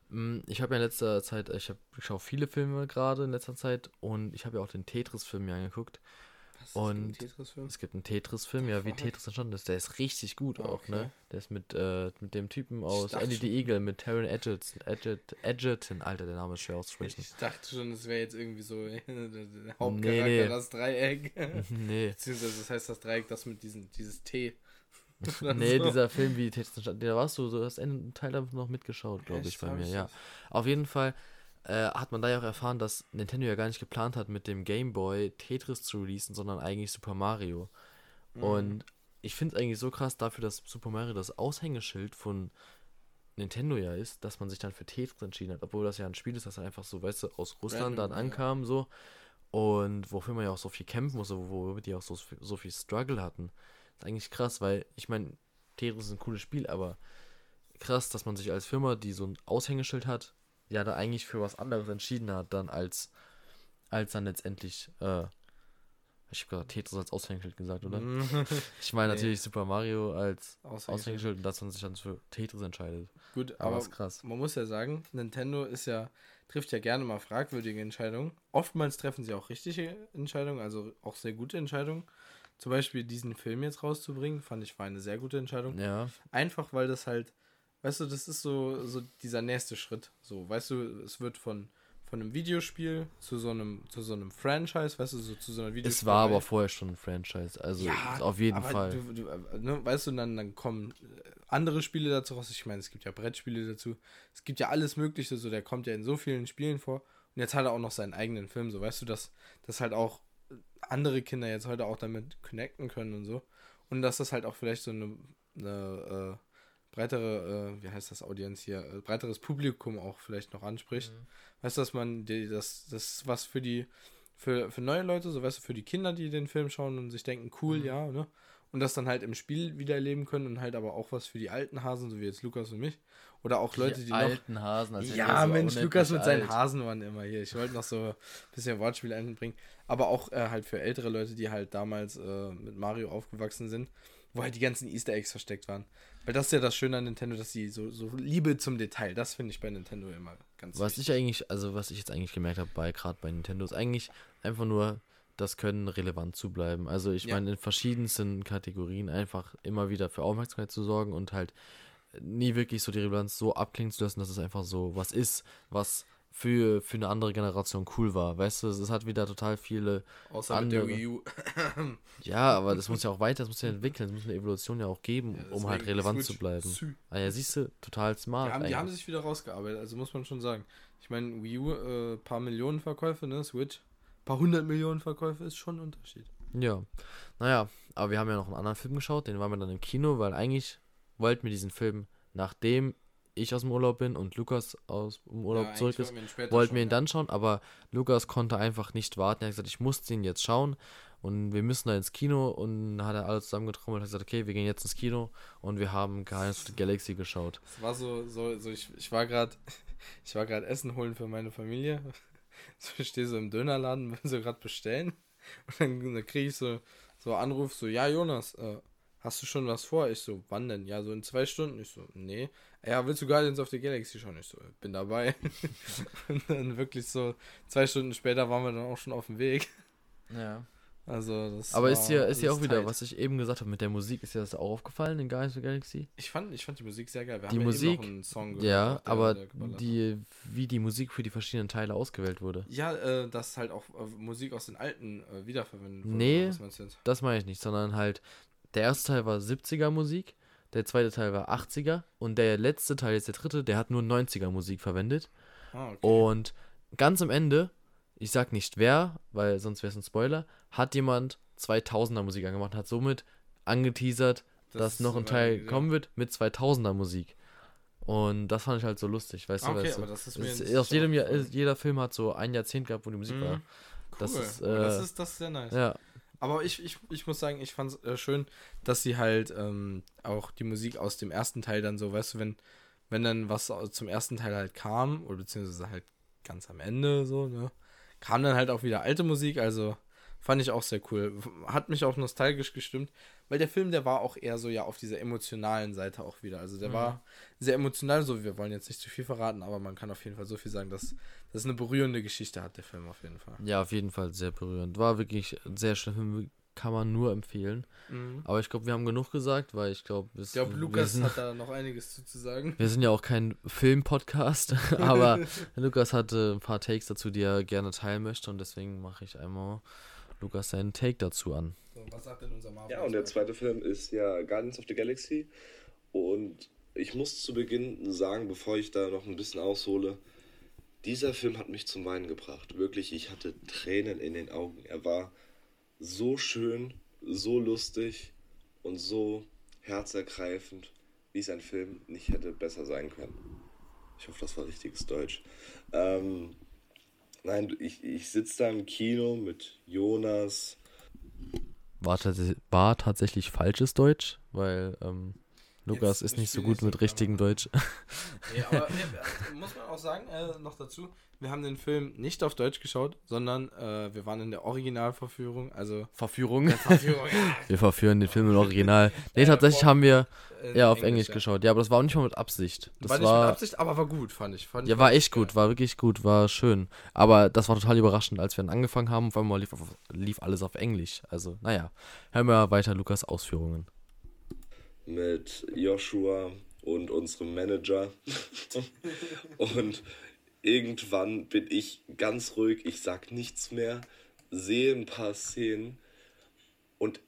mh, mm, ich habe ja in letzter Zeit, ich, ich schaue viele Filme gerade in letzter Zeit und ich habe ja auch den Tetris-Film mir angeguckt. Und es gibt einen Tetris-Film, ja, wie Tetris entstanden ist. Der ist richtig gut okay. auch, ne? Der ist mit, äh, mit dem Typen aus Andy the Eagle, mit Taron Edgerton, Edgerton, Edgerton, Alter, der Name ist schwer auszusprechen. Ich dachte schon, das wäre jetzt irgendwie so der Hauptcharakter, nee, nee. das Dreieck. nee. Beziehungsweise das heißt das Dreieck, das mit diesem, dieses T. nee, so. dieser Film wie Tetris entstanden, der warst du, so hast einen Teil davon noch mitgeschaut, glaube ich, bei mir, ja. Auf jeden Fall äh, hat man da ja auch erfahren, dass Nintendo ja gar nicht geplant hat, mit dem Game Boy Tetris zu releasen, sondern eigentlich Super Mario. Mhm. Und ich finde es eigentlich so krass dafür, dass Super Mario das Aushängeschild von Nintendo ja ist, dass man sich dann für Tetris entschieden hat, obwohl das ja ein Spiel ist, das einfach so, weißt du, aus Russland Random, dann ankam, ja. so. Und wofür man ja auch so viel kämpfen musste, wo die auch so, so viel Struggle hatten. Das ist eigentlich krass, weil ich meine, Tetris ist ein cooles Spiel, aber krass, dass man sich als Firma, die so ein Aushängeschild hat, ja da eigentlich für was anderes entschieden hat, dann als, als dann letztendlich, äh, ich habe gerade Tetris als Aushängeschild gesagt, oder? ich meine nee. natürlich Super Mario als Aushängeschild und dass man sich dann für Tetris entscheidet. Gut, aber, aber krass. man muss ja sagen, Nintendo ist ja, trifft ja gerne mal fragwürdige Entscheidungen. Oftmals treffen sie auch richtige Entscheidungen, also auch sehr gute Entscheidungen. Zum Beispiel diesen Film jetzt rauszubringen, fand ich war eine sehr gute Entscheidung. Ja. Einfach weil das halt Weißt du, das ist so, so dieser nächste Schritt. So, weißt du, es wird von, von einem Videospiel zu so einem, zu so einem Franchise, weißt du, so zu so einer Videospiel. Es war aber vorher schon ein Franchise, also ja, auf jeden Fall. Du, du, ne, weißt du, dann, dann kommen andere Spiele dazu raus. Ich meine, es gibt ja Brettspiele dazu. Es gibt ja alles Mögliche, so der kommt ja in so vielen Spielen vor. Und jetzt hat er auch noch seinen eigenen Film, so weißt du, dass, dass halt auch andere Kinder jetzt heute auch damit connecten können und so. Und dass das halt auch vielleicht so eine, eine äh, breitere, äh, wie heißt das Audienz hier, äh, breiteres Publikum auch vielleicht noch anspricht. Mhm. Weißt du, dass man die, das, das was für die, für, für neue Leute, so weißt du, für die Kinder, die den Film schauen und sich denken, cool, mhm. ja, ne? Und das dann halt im Spiel wieder erleben können und halt aber auch was für die alten Hasen, so wie jetzt Lukas und mich. Oder auch Leute, die, die alten noch, Hasen. Also ja, so Mensch, Lukas mit alt. seinen Hasen waren immer hier. Ich wollte noch so ein bisschen Wortspiel einbringen. Aber auch äh, halt für ältere Leute, die halt damals äh, mit Mario aufgewachsen sind, wo halt die ganzen Easter Eggs versteckt waren. Weil das ist ja das Schöne an Nintendo, dass sie so, so Liebe zum Detail, das finde ich bei Nintendo immer ganz Was wichtig. ich eigentlich, also was ich jetzt eigentlich gemerkt habe, bei gerade bei Nintendo, ist eigentlich einfach nur das können, relevant zu bleiben. Also ich Ja. meine, in verschiedensten Kategorien einfach immer wieder für Aufmerksamkeit zu sorgen und halt nie wirklich so die Relevanz so abklingen zu lassen, dass es einfach so was ist, was für, für eine andere Generation cool war. Weißt du, es hat wieder total viele Außer mit der andere. Wii U. Ja, aber das muss ja auch weiter, das muss ja entwickeln, es muss eine Evolution ja auch geben, Ja, um halt relevant zu bleiben. Sü. Ah ja, siehst du, total smart Die haben, die haben sich wieder rausgearbeitet, also muss man schon sagen. Ich meine, Wii U, äh, paar Millionen Verkäufe, ne? Switch, paar hundert Millionen Verkäufe ist schon ein Unterschied. Ja, naja, aber wir haben ja noch einen anderen Film geschaut, den waren wir dann im Kino, weil eigentlich wollten wir diesen Film, nachdem ich aus dem Urlaub bin und Lukas aus dem Urlaub Ja, zurück ist, wollten wir ihn ihn dann schauen, aber Lukas konnte einfach nicht warten. Er hat gesagt, ich muss den jetzt schauen und wir müssen da ins Kino und dann hat er alles zusammengetrommelt und hat gesagt, okay, wir gehen jetzt ins Kino und wir haben Guardians of the Galaxy geschaut. Es war so, so, so ich, ich war gerade, ich war gerade Essen holen für meine Familie. So, ich stehe so im Dönerladen, will so gerade bestellen. Und dann, dann kriege ich so, so Anruf, so, ja, Jonas, äh, hast du schon was vor? Ich so, wann denn? Ja, so in zwei Stunden. Ich so, nee. Ja, willst du Guardians of the Galaxy schauen? Ich so, bin dabei. Und dann wirklich so, zwei Stunden später waren wir dann auch schon auf dem Weg. Ja. Also, das Aber ist war ist dir alles auch wieder, tight. was ich eben gesagt habe mit der Musik, ist dir das auch aufgefallen in Guardians of the Galaxy? Ich fand, ich fand die Musik sehr geil. Wir Die haben ja Musik, eben noch einen Song gehört, Ja, auch aber die, wie die Musik für die verschiedenen Teile ausgewählt wurde. Ja, äh, dass halt auch äh, Musik aus den alten äh, wiederverwendet wurde. Nee. Das meine ich nicht, sondern halt, der erste Teil war 70er Musik, der zweite Teil war 80er und der letzte Teil, jetzt der dritte, der hat nur 90er Musik verwendet. Ah, okay. Und ganz am Ende, ich sag nicht wer, weil sonst wäre es ein Spoiler, hat jemand 2000er Musik angemacht, hat somit angeteasert, Das dass ist noch ein Teil ja. kommen wird mit 2000er Musik. Und das fand ich halt so lustig, weißt du, okay, weißt aber das ist mir nicht aus jedem Jahr, jeder Film hat so ein Jahrzehnt gehabt, wo die Musik Mhm. war. Cool. das ist, das äh, ist das ist sehr nice. Ja, Aber ich, ich, ich muss sagen, ich fand es äh, schön, dass sie halt ähm, auch die Musik aus dem ersten Teil dann so, weißt du, wenn, wenn dann was zum ersten Teil halt kam, oder beziehungsweise halt ganz am Ende so, ne, kam dann halt auch wieder alte Musik, also fand ich auch sehr cool. Hat mich auch nostalgisch gestimmt, weil der Film, der war auch eher so ja auf dieser emotionalen Seite auch wieder. Also der Mhm. war sehr emotional, so wir wollen jetzt nicht zu viel verraten, aber man kann auf jeden Fall so viel sagen, dass das eine berührende Geschichte hat, der Film auf jeden Fall. ja, auf jeden Fall sehr berührend. War wirklich ein sehr schön, Film, kann man nur empfehlen. Mhm. Aber ich glaube, wir haben genug gesagt, weil ich glaube, Ich glaube, Lukas sind, hat da noch einiges zu, zu sagen. wir sind ja auch kein Film-Podcast, aber Lukas hatte ein paar Takes dazu, die er gerne teilen möchte und deswegen mache ich einmal Lukas seinen Take dazu an. So, was sagt denn unser Marvel? Ja, und der zweite Film ist ja Guardians of the Galaxy. Und ich muss zu Beginn sagen, bevor ich da noch ein bisschen aushole, dieser Film hat mich zum Weinen gebracht. Wirklich, ich hatte Tränen in den Augen. Er war so schön, so lustig und so herzergreifend, wie es ein Film nicht hätte besser sein können. Ich hoffe, das war richtiges Deutsch. Ähm, nein, ich, ich sitze da im Kino mit Jonas, War, war tatsächlich falsches Deutsch, weil ähm, Lukas ist nicht so gut mit richtigem. Deutsch. Nee, aber äh, muss man auch sagen, äh, noch dazu, wir haben den Film nicht auf Deutsch geschaut, sondern äh, wir waren in der Originalverführung, also Verführung. Verführung, ja, Wir verführen den Film im Original. Nee, tatsächlich haben wir ja auf Englisch ja. geschaut. Ja, aber das war auch nicht mal mit Absicht. Das war war, nicht mit Absicht, aber war gut, fand ich. Fand ja, war echt gut, war wirklich gut, war schön. Aber das war total überraschend, als wir dann angefangen haben. Auf einmal lief, auf, lief alles auf Englisch. Also, naja, hören wir weiter Lukas Ausführungen. Mit Joshua und unserem Manager. und irgendwann bin ich ganz ruhig, ich sag nichts mehr, sehe ein paar Szenen und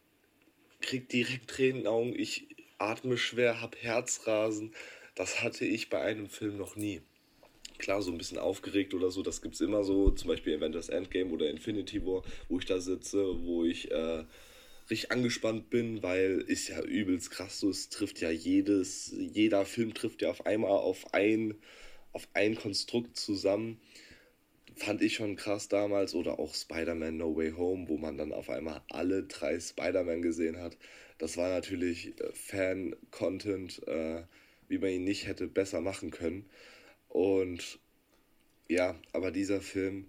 krieg direkt Tränen in den Augen. Ich atme schwer, hab Herzrasen. Das hatte ich bei einem Film noch nie. Klar, so ein bisschen aufgeregt oder so, das gibt's immer so, zum Beispiel Avengers Endgame oder Infinity War, wo ich da sitze, wo ich äh, richtig angespannt bin, weil ist ja übelst krass so, es trifft ja jedes, jeder Film trifft ja auf einmal auf ein, auf ein Konstrukt zusammen. Fand ich schon krass damals oder auch Spider-Man No Way Home, wo man dann auf einmal alle drei Spider-Man gesehen hat. Das war natürlich äh, Fan-Content, äh, wie man ihn nicht hätte besser machen können. Und ja, aber dieser Film,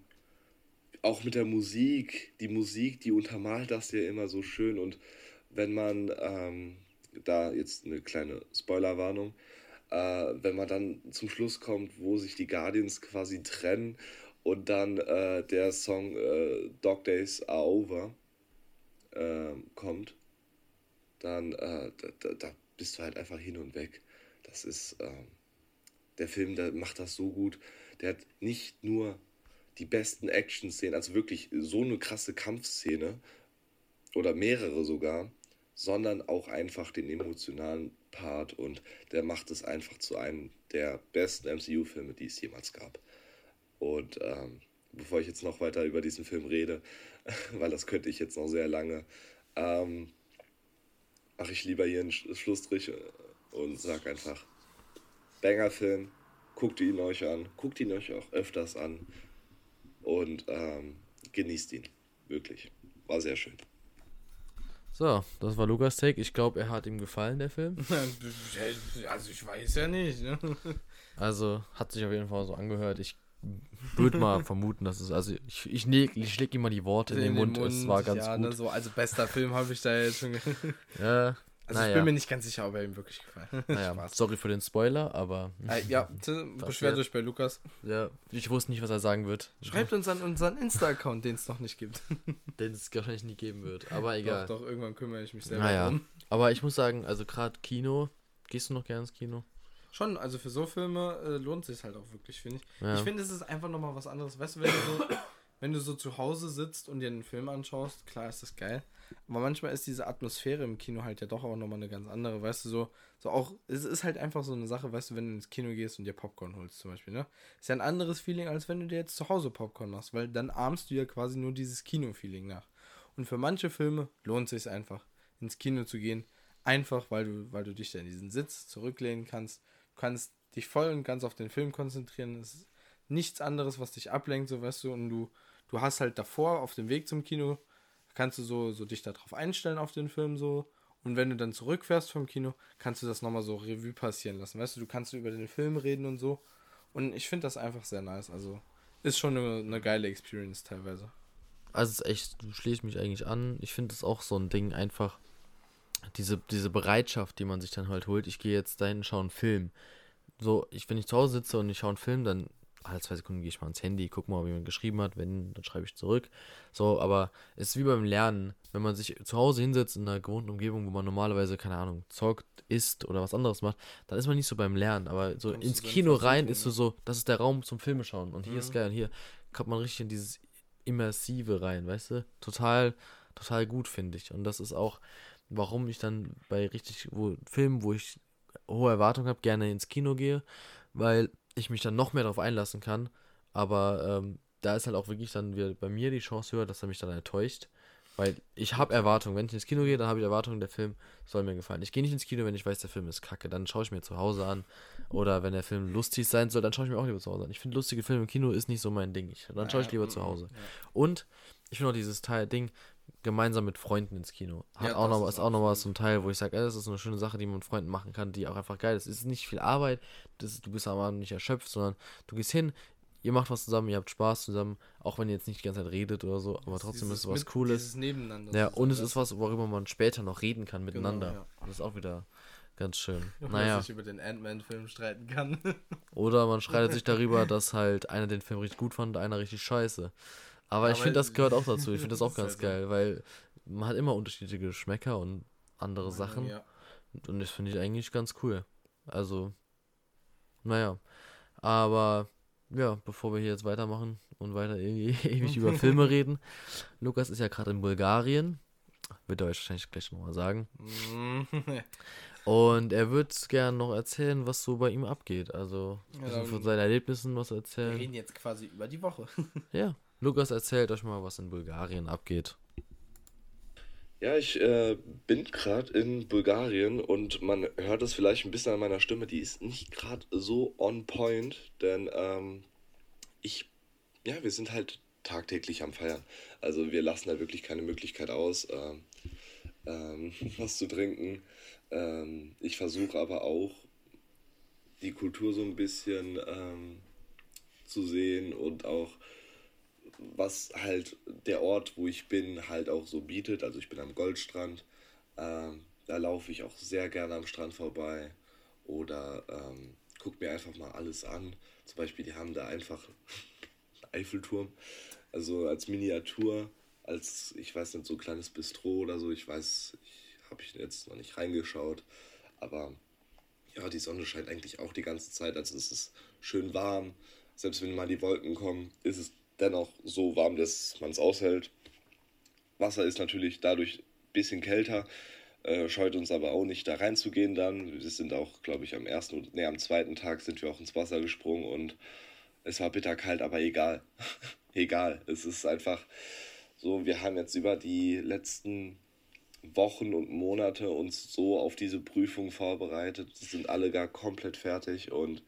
auch mit der Musik, die Musik, die untermalt das ja immer so schön. Und wenn man, ähm, da jetzt eine kleine Spoilerwarnung, äh, wenn man dann zum Schluss kommt, wo sich die Guardians quasi trennen und dann äh, der Song äh, Dog Days Are Over äh, kommt, dann äh, da, da, bist du halt einfach hin und weg. Das ist, ähm, der Film, der macht das so gut. Der hat nicht nur die besten Action-Szenen, also wirklich so eine krasse Kampfszene oder mehrere sogar, sondern auch einfach den emotionalen Part und der macht es einfach zu einem der besten MCU-Filme, die es jemals gab. Und ähm, bevor ich jetzt noch weiter über diesen Film rede, weil das könnte ich jetzt noch sehr lange, ähm, mache ich lieber hier einen Schlussstrich und sag einfach, Banger-Film, guckt ihn euch an, guckt ihn euch auch öfters an und ähm, genießt ihn. Wirklich. War sehr schön. So, das war Lukas Take. Ich glaube, er hat ihm gefallen, der Film. also ich weiß ja nicht. Ne? Also hat sich auf jeden Fall so angehört. Ich würde mal vermuten, dass es, also ich, ich, ne, ich schläg ihm mal die Worte in, in den, Mund. Mund. Es war ganz ja, gut. Ne, so, also bester Film habe ich da jetzt schon. ja. Also naja. ich bin mir nicht ganz sicher, ob er ihm wirklich gefallen Naja, sorry für den Spoiler, aber... Äh, ja, beschwert euch bei Lukas. Ja, ich wusste nicht, was er sagen wird. Schreibt uns an unseren Insta-Account, den es noch nicht gibt. den es wahrscheinlich nie geben wird, aber egal. Doch, doch, irgendwann kümmere ich mich selber naja. um. Aber ich muss sagen, also gerade Kino, gehst du noch gerne ins Kino? Schon, also für so Filme äh, lohnt sich halt auch wirklich, finde ich. Ja. Ich finde, es ist einfach nochmal was anderes. Weißt du, wenn du so wenn du so zu Hause sitzt und dir einen Film anschaust, klar ist das geil. Aber manchmal ist diese Atmosphäre im Kino halt ja doch auch nochmal eine ganz andere. Weißt du, so, so auch, es ist halt einfach so eine Sache, weißt du, wenn du ins Kino gehst und dir Popcorn holst zum Beispiel, ne? Ist ja ein anderes Feeling, als wenn du dir jetzt zu Hause Popcorn machst, weil dann ahmst du ja quasi nur dieses Kino-Feeling nach. Und für manche Filme lohnt es sich einfach, ins Kino zu gehen. Einfach, weil du, weil du dich da in diesen Sitz zurücklehnen kannst. Du kannst dich voll und ganz auf den Film konzentrieren. Es ist nichts anderes, was dich ablenkt, so weißt du, und du du hast halt davor auf dem Weg zum Kino, kannst du so, so dich darauf einstellen auf den Film so. Und wenn du dann zurückfährst vom Kino, kannst du das nochmal so Revue passieren lassen. Weißt du, du kannst über den Film reden und so. Und ich finde das einfach sehr nice. Also ist schon eine, eine geile Experience teilweise. Also es ist echt, du schließt mich eigentlich an. Ich finde das auch so ein Ding einfach. Diese, diese Bereitschaft, die man sich dann halt holt. Ich gehe jetzt dahin, schaue einen Film. So, ich, wenn ich zu Hause sitze und ich schaue einen Film, dann alle zwei Sekunden gehe ich mal ins Handy, gucke mal, ob jemand geschrieben hat. Wenn, dann schreibe ich zurück. So, aber es ist wie beim Lernen. Wenn man sich zu Hause hinsetzt in einer gewohnten Umgebung, wo man normalerweise, keine Ahnung, zockt, isst oder was anderes macht, dann ist man nicht so beim Lernen. Aber so Kommst ins Kino rein ist so, so, das ist der Raum zum Filme schauen. Und hier mhm. ist geil. Und hier kommt man richtig in dieses Immersive rein, weißt du? Total, total gut, finde ich. Und das ist auch, warum ich dann bei richtig wo, Filmen, wo ich hohe Erwartungen habe, gerne ins Kino gehe. Weil ich mich dann noch mehr darauf einlassen kann. Aber ähm, da ist halt auch wirklich dann wieder bei mir die Chance höher, dass er mich dann enttäuscht. Weil ich habe Erwartungen. Wenn ich ins Kino gehe, dann habe ich Erwartungen, der Film soll mir gefallen. Ich gehe nicht ins Kino, wenn ich weiß, der Film ist kacke. Dann schaue ich mir zu Hause an. Oder wenn der Film lustig sein soll, dann schaue ich mir auch lieber zu Hause an. Ich finde, lustige Filme im Kino ist nicht so mein Ding. Ich, dann schaue ich lieber zu Hause. Und ich finde auch dieses Teil Ding, gemeinsam mit Freunden ins Kino. Hat ja, auch noch, ist auch noch was so ein Teil, wo ich sage, das ist eine schöne Sache, die man mit Freunden machen kann, die auch einfach geil ist. Es ist nicht viel Arbeit, das, du bist am Abend nicht erschöpft, sondern du gehst hin, ihr macht was zusammen, ihr habt Spaß zusammen, auch wenn ihr jetzt nicht die ganze Zeit redet oder so, aber trotzdem ist es was mit, Cooles. Nebeneinander. Ja, und es ist was, worüber man später noch reden kann genau, miteinander. Genau, ja. Das ist auch wieder ganz schön. Und naja. Man sich über den Ant-Man-Film streiten kann. oder man streitet sich darüber, dass halt einer den Film richtig gut fand, einer richtig scheiße. Aber, aber ich finde, das gehört auch dazu. Ich finde das auch ganz halt geil, weil man hat immer unterschiedliche Geschmäcker und andere Sachen. Ja. Und das finde ich eigentlich ganz cool. Also, naja. Aber, ja, bevor wir hier jetzt weitermachen und weiter ewig über Filme reden. Lukas ist ja gerade in Bulgarien. Wird er euch wahrscheinlich gleich nochmal sagen. und er wird gerne noch erzählen, was so bei ihm abgeht. Also, ja, von seinen Erlebnissen was erzählen. Wir reden jetzt quasi über die Woche. ja. Lukas erzählt euch mal, was in Bulgarien abgeht. Ja, ich äh, bin gerade in Bulgarien und man hört es vielleicht ein bisschen an meiner Stimme, die ist nicht gerade so on point, denn ähm, ich, ja, wir sind halt tagtäglich am Feiern. Also wir lassen da wirklich keine Möglichkeit aus, ähm, ähm, was zu trinken. Ähm, ich versuche aber auch die Kultur so ein bisschen ähm, zu sehen und auch was halt der Ort, wo ich bin, halt auch so bietet. Also ich bin am Goldstrand. Ähm, da laufe ich auch sehr gerne am Strand vorbei. Oder ähm, guck mir einfach mal alles an. Zum Beispiel, die haben da einfach Eiffelturm. Also als Miniatur, als, ich weiß nicht, so ein kleines Bistro oder so. Ich weiß, ich habe ich jetzt noch nicht reingeschaut. Aber ja, die Sonne scheint eigentlich auch die ganze Zeit. Also es ist schön warm. Selbst wenn mal die Wolken kommen, ist es dennoch so warm, dass man es aushält. Wasser ist natürlich dadurch ein bisschen kälter, äh, scheut uns aber auch nicht da reinzugehen dann. Wir sind auch, glaube ich, am ersten, nee, am zweiten Tag sind wir auch ins Wasser gesprungen und es war bitterkalt, aber egal. egal. Es ist einfach so, wir haben jetzt über die letzten Wochen und Monate uns so auf diese Prüfung vorbereitet, sind alle gar komplett fertig und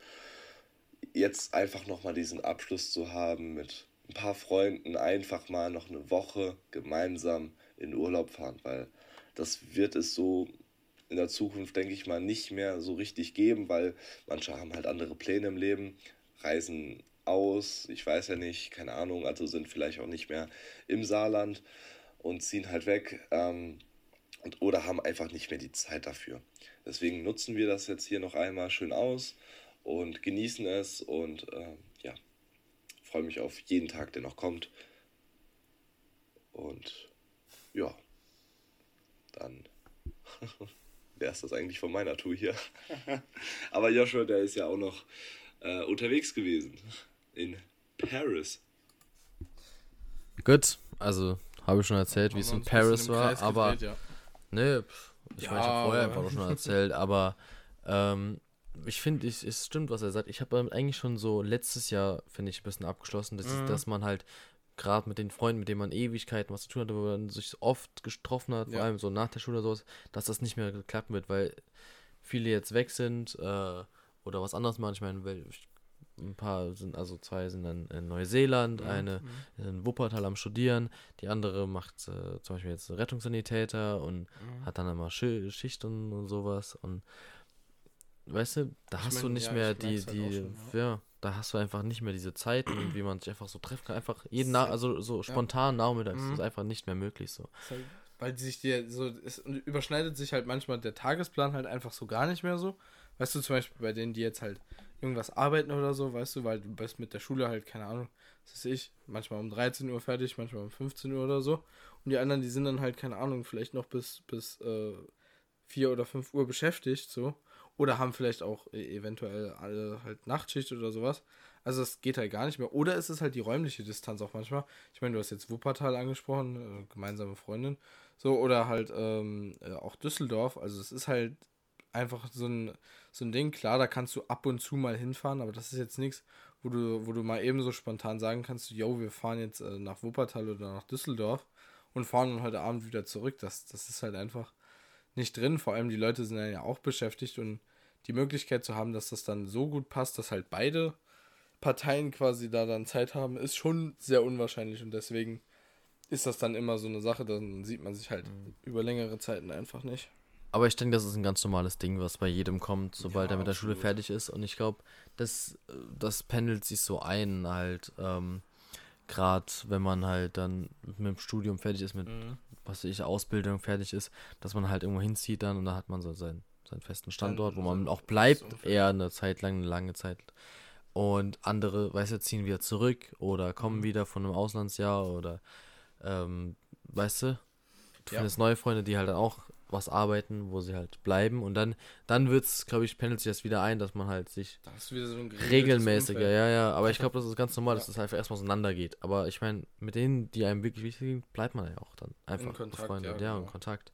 jetzt einfach nochmal diesen Abschluss zu haben mit ein paar Freunden, einfach mal noch eine Woche gemeinsam in Urlaub fahren, weil das wird es so in der Zukunft, denke ich mal, nicht mehr so richtig geben, weil manche haben halt andere Pläne im Leben, reisen aus, ich weiß ja nicht, keine Ahnung, also sind vielleicht auch nicht mehr im Saarland und ziehen halt weg ähm, und, oder haben einfach nicht mehr die Zeit dafür. Deswegen nutzen wir das jetzt hier noch einmal schön aus und genießen es und äh, freue mich auf jeden Tag, der noch kommt. Und ja, dann wäre es das eigentlich von meiner Tour hier. Aber Joshua, der ist ja auch noch äh, unterwegs gewesen in Paris. Gut, also habe ich schon erzählt, wie es in Paris war, aber gedreht, ja. ne, ich ja, meine, ich habe vorher einfach schon erzählt, aber ähm, ich finde, es, es stimmt, was er sagt. Ich habe eigentlich schon so letztes Jahr, finde ich, ein bisschen abgeschlossen, dass, mhm. dass man halt gerade mit den Freunden, mit denen man Ewigkeiten was zu tun hat, wo man sich oft getroffen hat, ja. vor allem so nach der Schule oder sowas, dass das nicht mehr klappen wird, weil viele jetzt weg sind äh, oder was anderes machen. Ich meine, weil ein paar sind, also zwei sind dann in Neuseeland, mhm. eine mhm. in Wuppertal am Studieren, die andere macht äh, zum Beispiel jetzt Rettungssanitäter und mhm. hat dann immer Sch Schicht und, und, sowas und weißt du, da ich hast mein, du nicht ja, mehr die, halt die, schon, ja. ja. da hast du einfach nicht mehr diese Zeiten, wie man sich einfach so treffen kann, einfach jeden Nach also so spontan ja. Nachmittags mhm. ist einfach nicht mehr möglich so. Halt, weil sich dir so, es überschneidet sich halt manchmal der Tagesplan halt einfach so gar nicht mehr so. Weißt du, zum Beispiel bei denen, die jetzt halt irgendwas arbeiten oder so, weißt du, weil du bist mit der Schule halt, keine Ahnung, das ist ich, manchmal um 13 Uhr fertig, manchmal um 15 Uhr oder so. Und die anderen, die sind dann halt, keine Ahnung, vielleicht noch bis, bis äh, 4 oder 5 Uhr beschäftigt, so. Oder haben vielleicht auch e, eventuell alle halt Nachtschicht oder sowas. Also es geht halt gar nicht mehr. Oder ist es halt die räumliche Distanz auch manchmal. Ich meine, du hast jetzt Wuppertal angesprochen, äh, gemeinsame Freundin. So, oder halt ähm, äh, auch Düsseldorf. Also es ist halt einfach so ein, so ein Ding. Klar, da kannst du ab und zu mal hinfahren, aber das ist jetzt nichts, wo du, wo du mal eben so spontan sagen kannst, yo, wir fahren jetzt äh, nach Wuppertal oder nach Düsseldorf und fahren dann heute Abend wieder zurück. Das, das ist halt einfach nicht drin. Vor allem die Leute sind ja auch beschäftigt und die Möglichkeit zu haben, dass das dann so gut passt, dass halt beide Parteien quasi da dann Zeit haben, ist schon sehr unwahrscheinlich und deswegen ist das dann immer so eine Sache, dann sieht man sich halt mhm. über längere Zeiten einfach nicht. Aber ich denke, das ist ein ganz normales Ding, was bei jedem kommt, sobald ja, er mit der Schule fertig ist. Und ich glaube, das, das pendelt sich so ein, halt, ähm, gerade wenn man halt dann mit dem Studium fertig ist, mit, mhm. was ich, Ausbildung fertig ist, dass man halt irgendwo hinzieht dann und da hat man so seinen, seinen festen Standort, wo man auch bleibt, eher eine Zeit lang, eine lange Zeit. Und andere, weißt du, ziehen wieder zurück oder kommen mhm. wieder von einem Auslandsjahr oder, ähm, weißt du, du ja. findest neue Freunde, die halt dann auch was arbeiten, wo sie halt bleiben. Und dann, dann wird es, glaube ich, pendelt sich das wieder ein, dass man halt sich so regelmäßiger, Umfeld. ja, ja. Aber ich glaube, das ist ganz normal, ja. dass es das einfach erstmal auseinandergeht. Aber ich meine, mit denen, die einem wirklich wichtig sind, bleibt man ja auch dann einfach in Kontakt, befreundet, ja, ja genau. in Kontakt.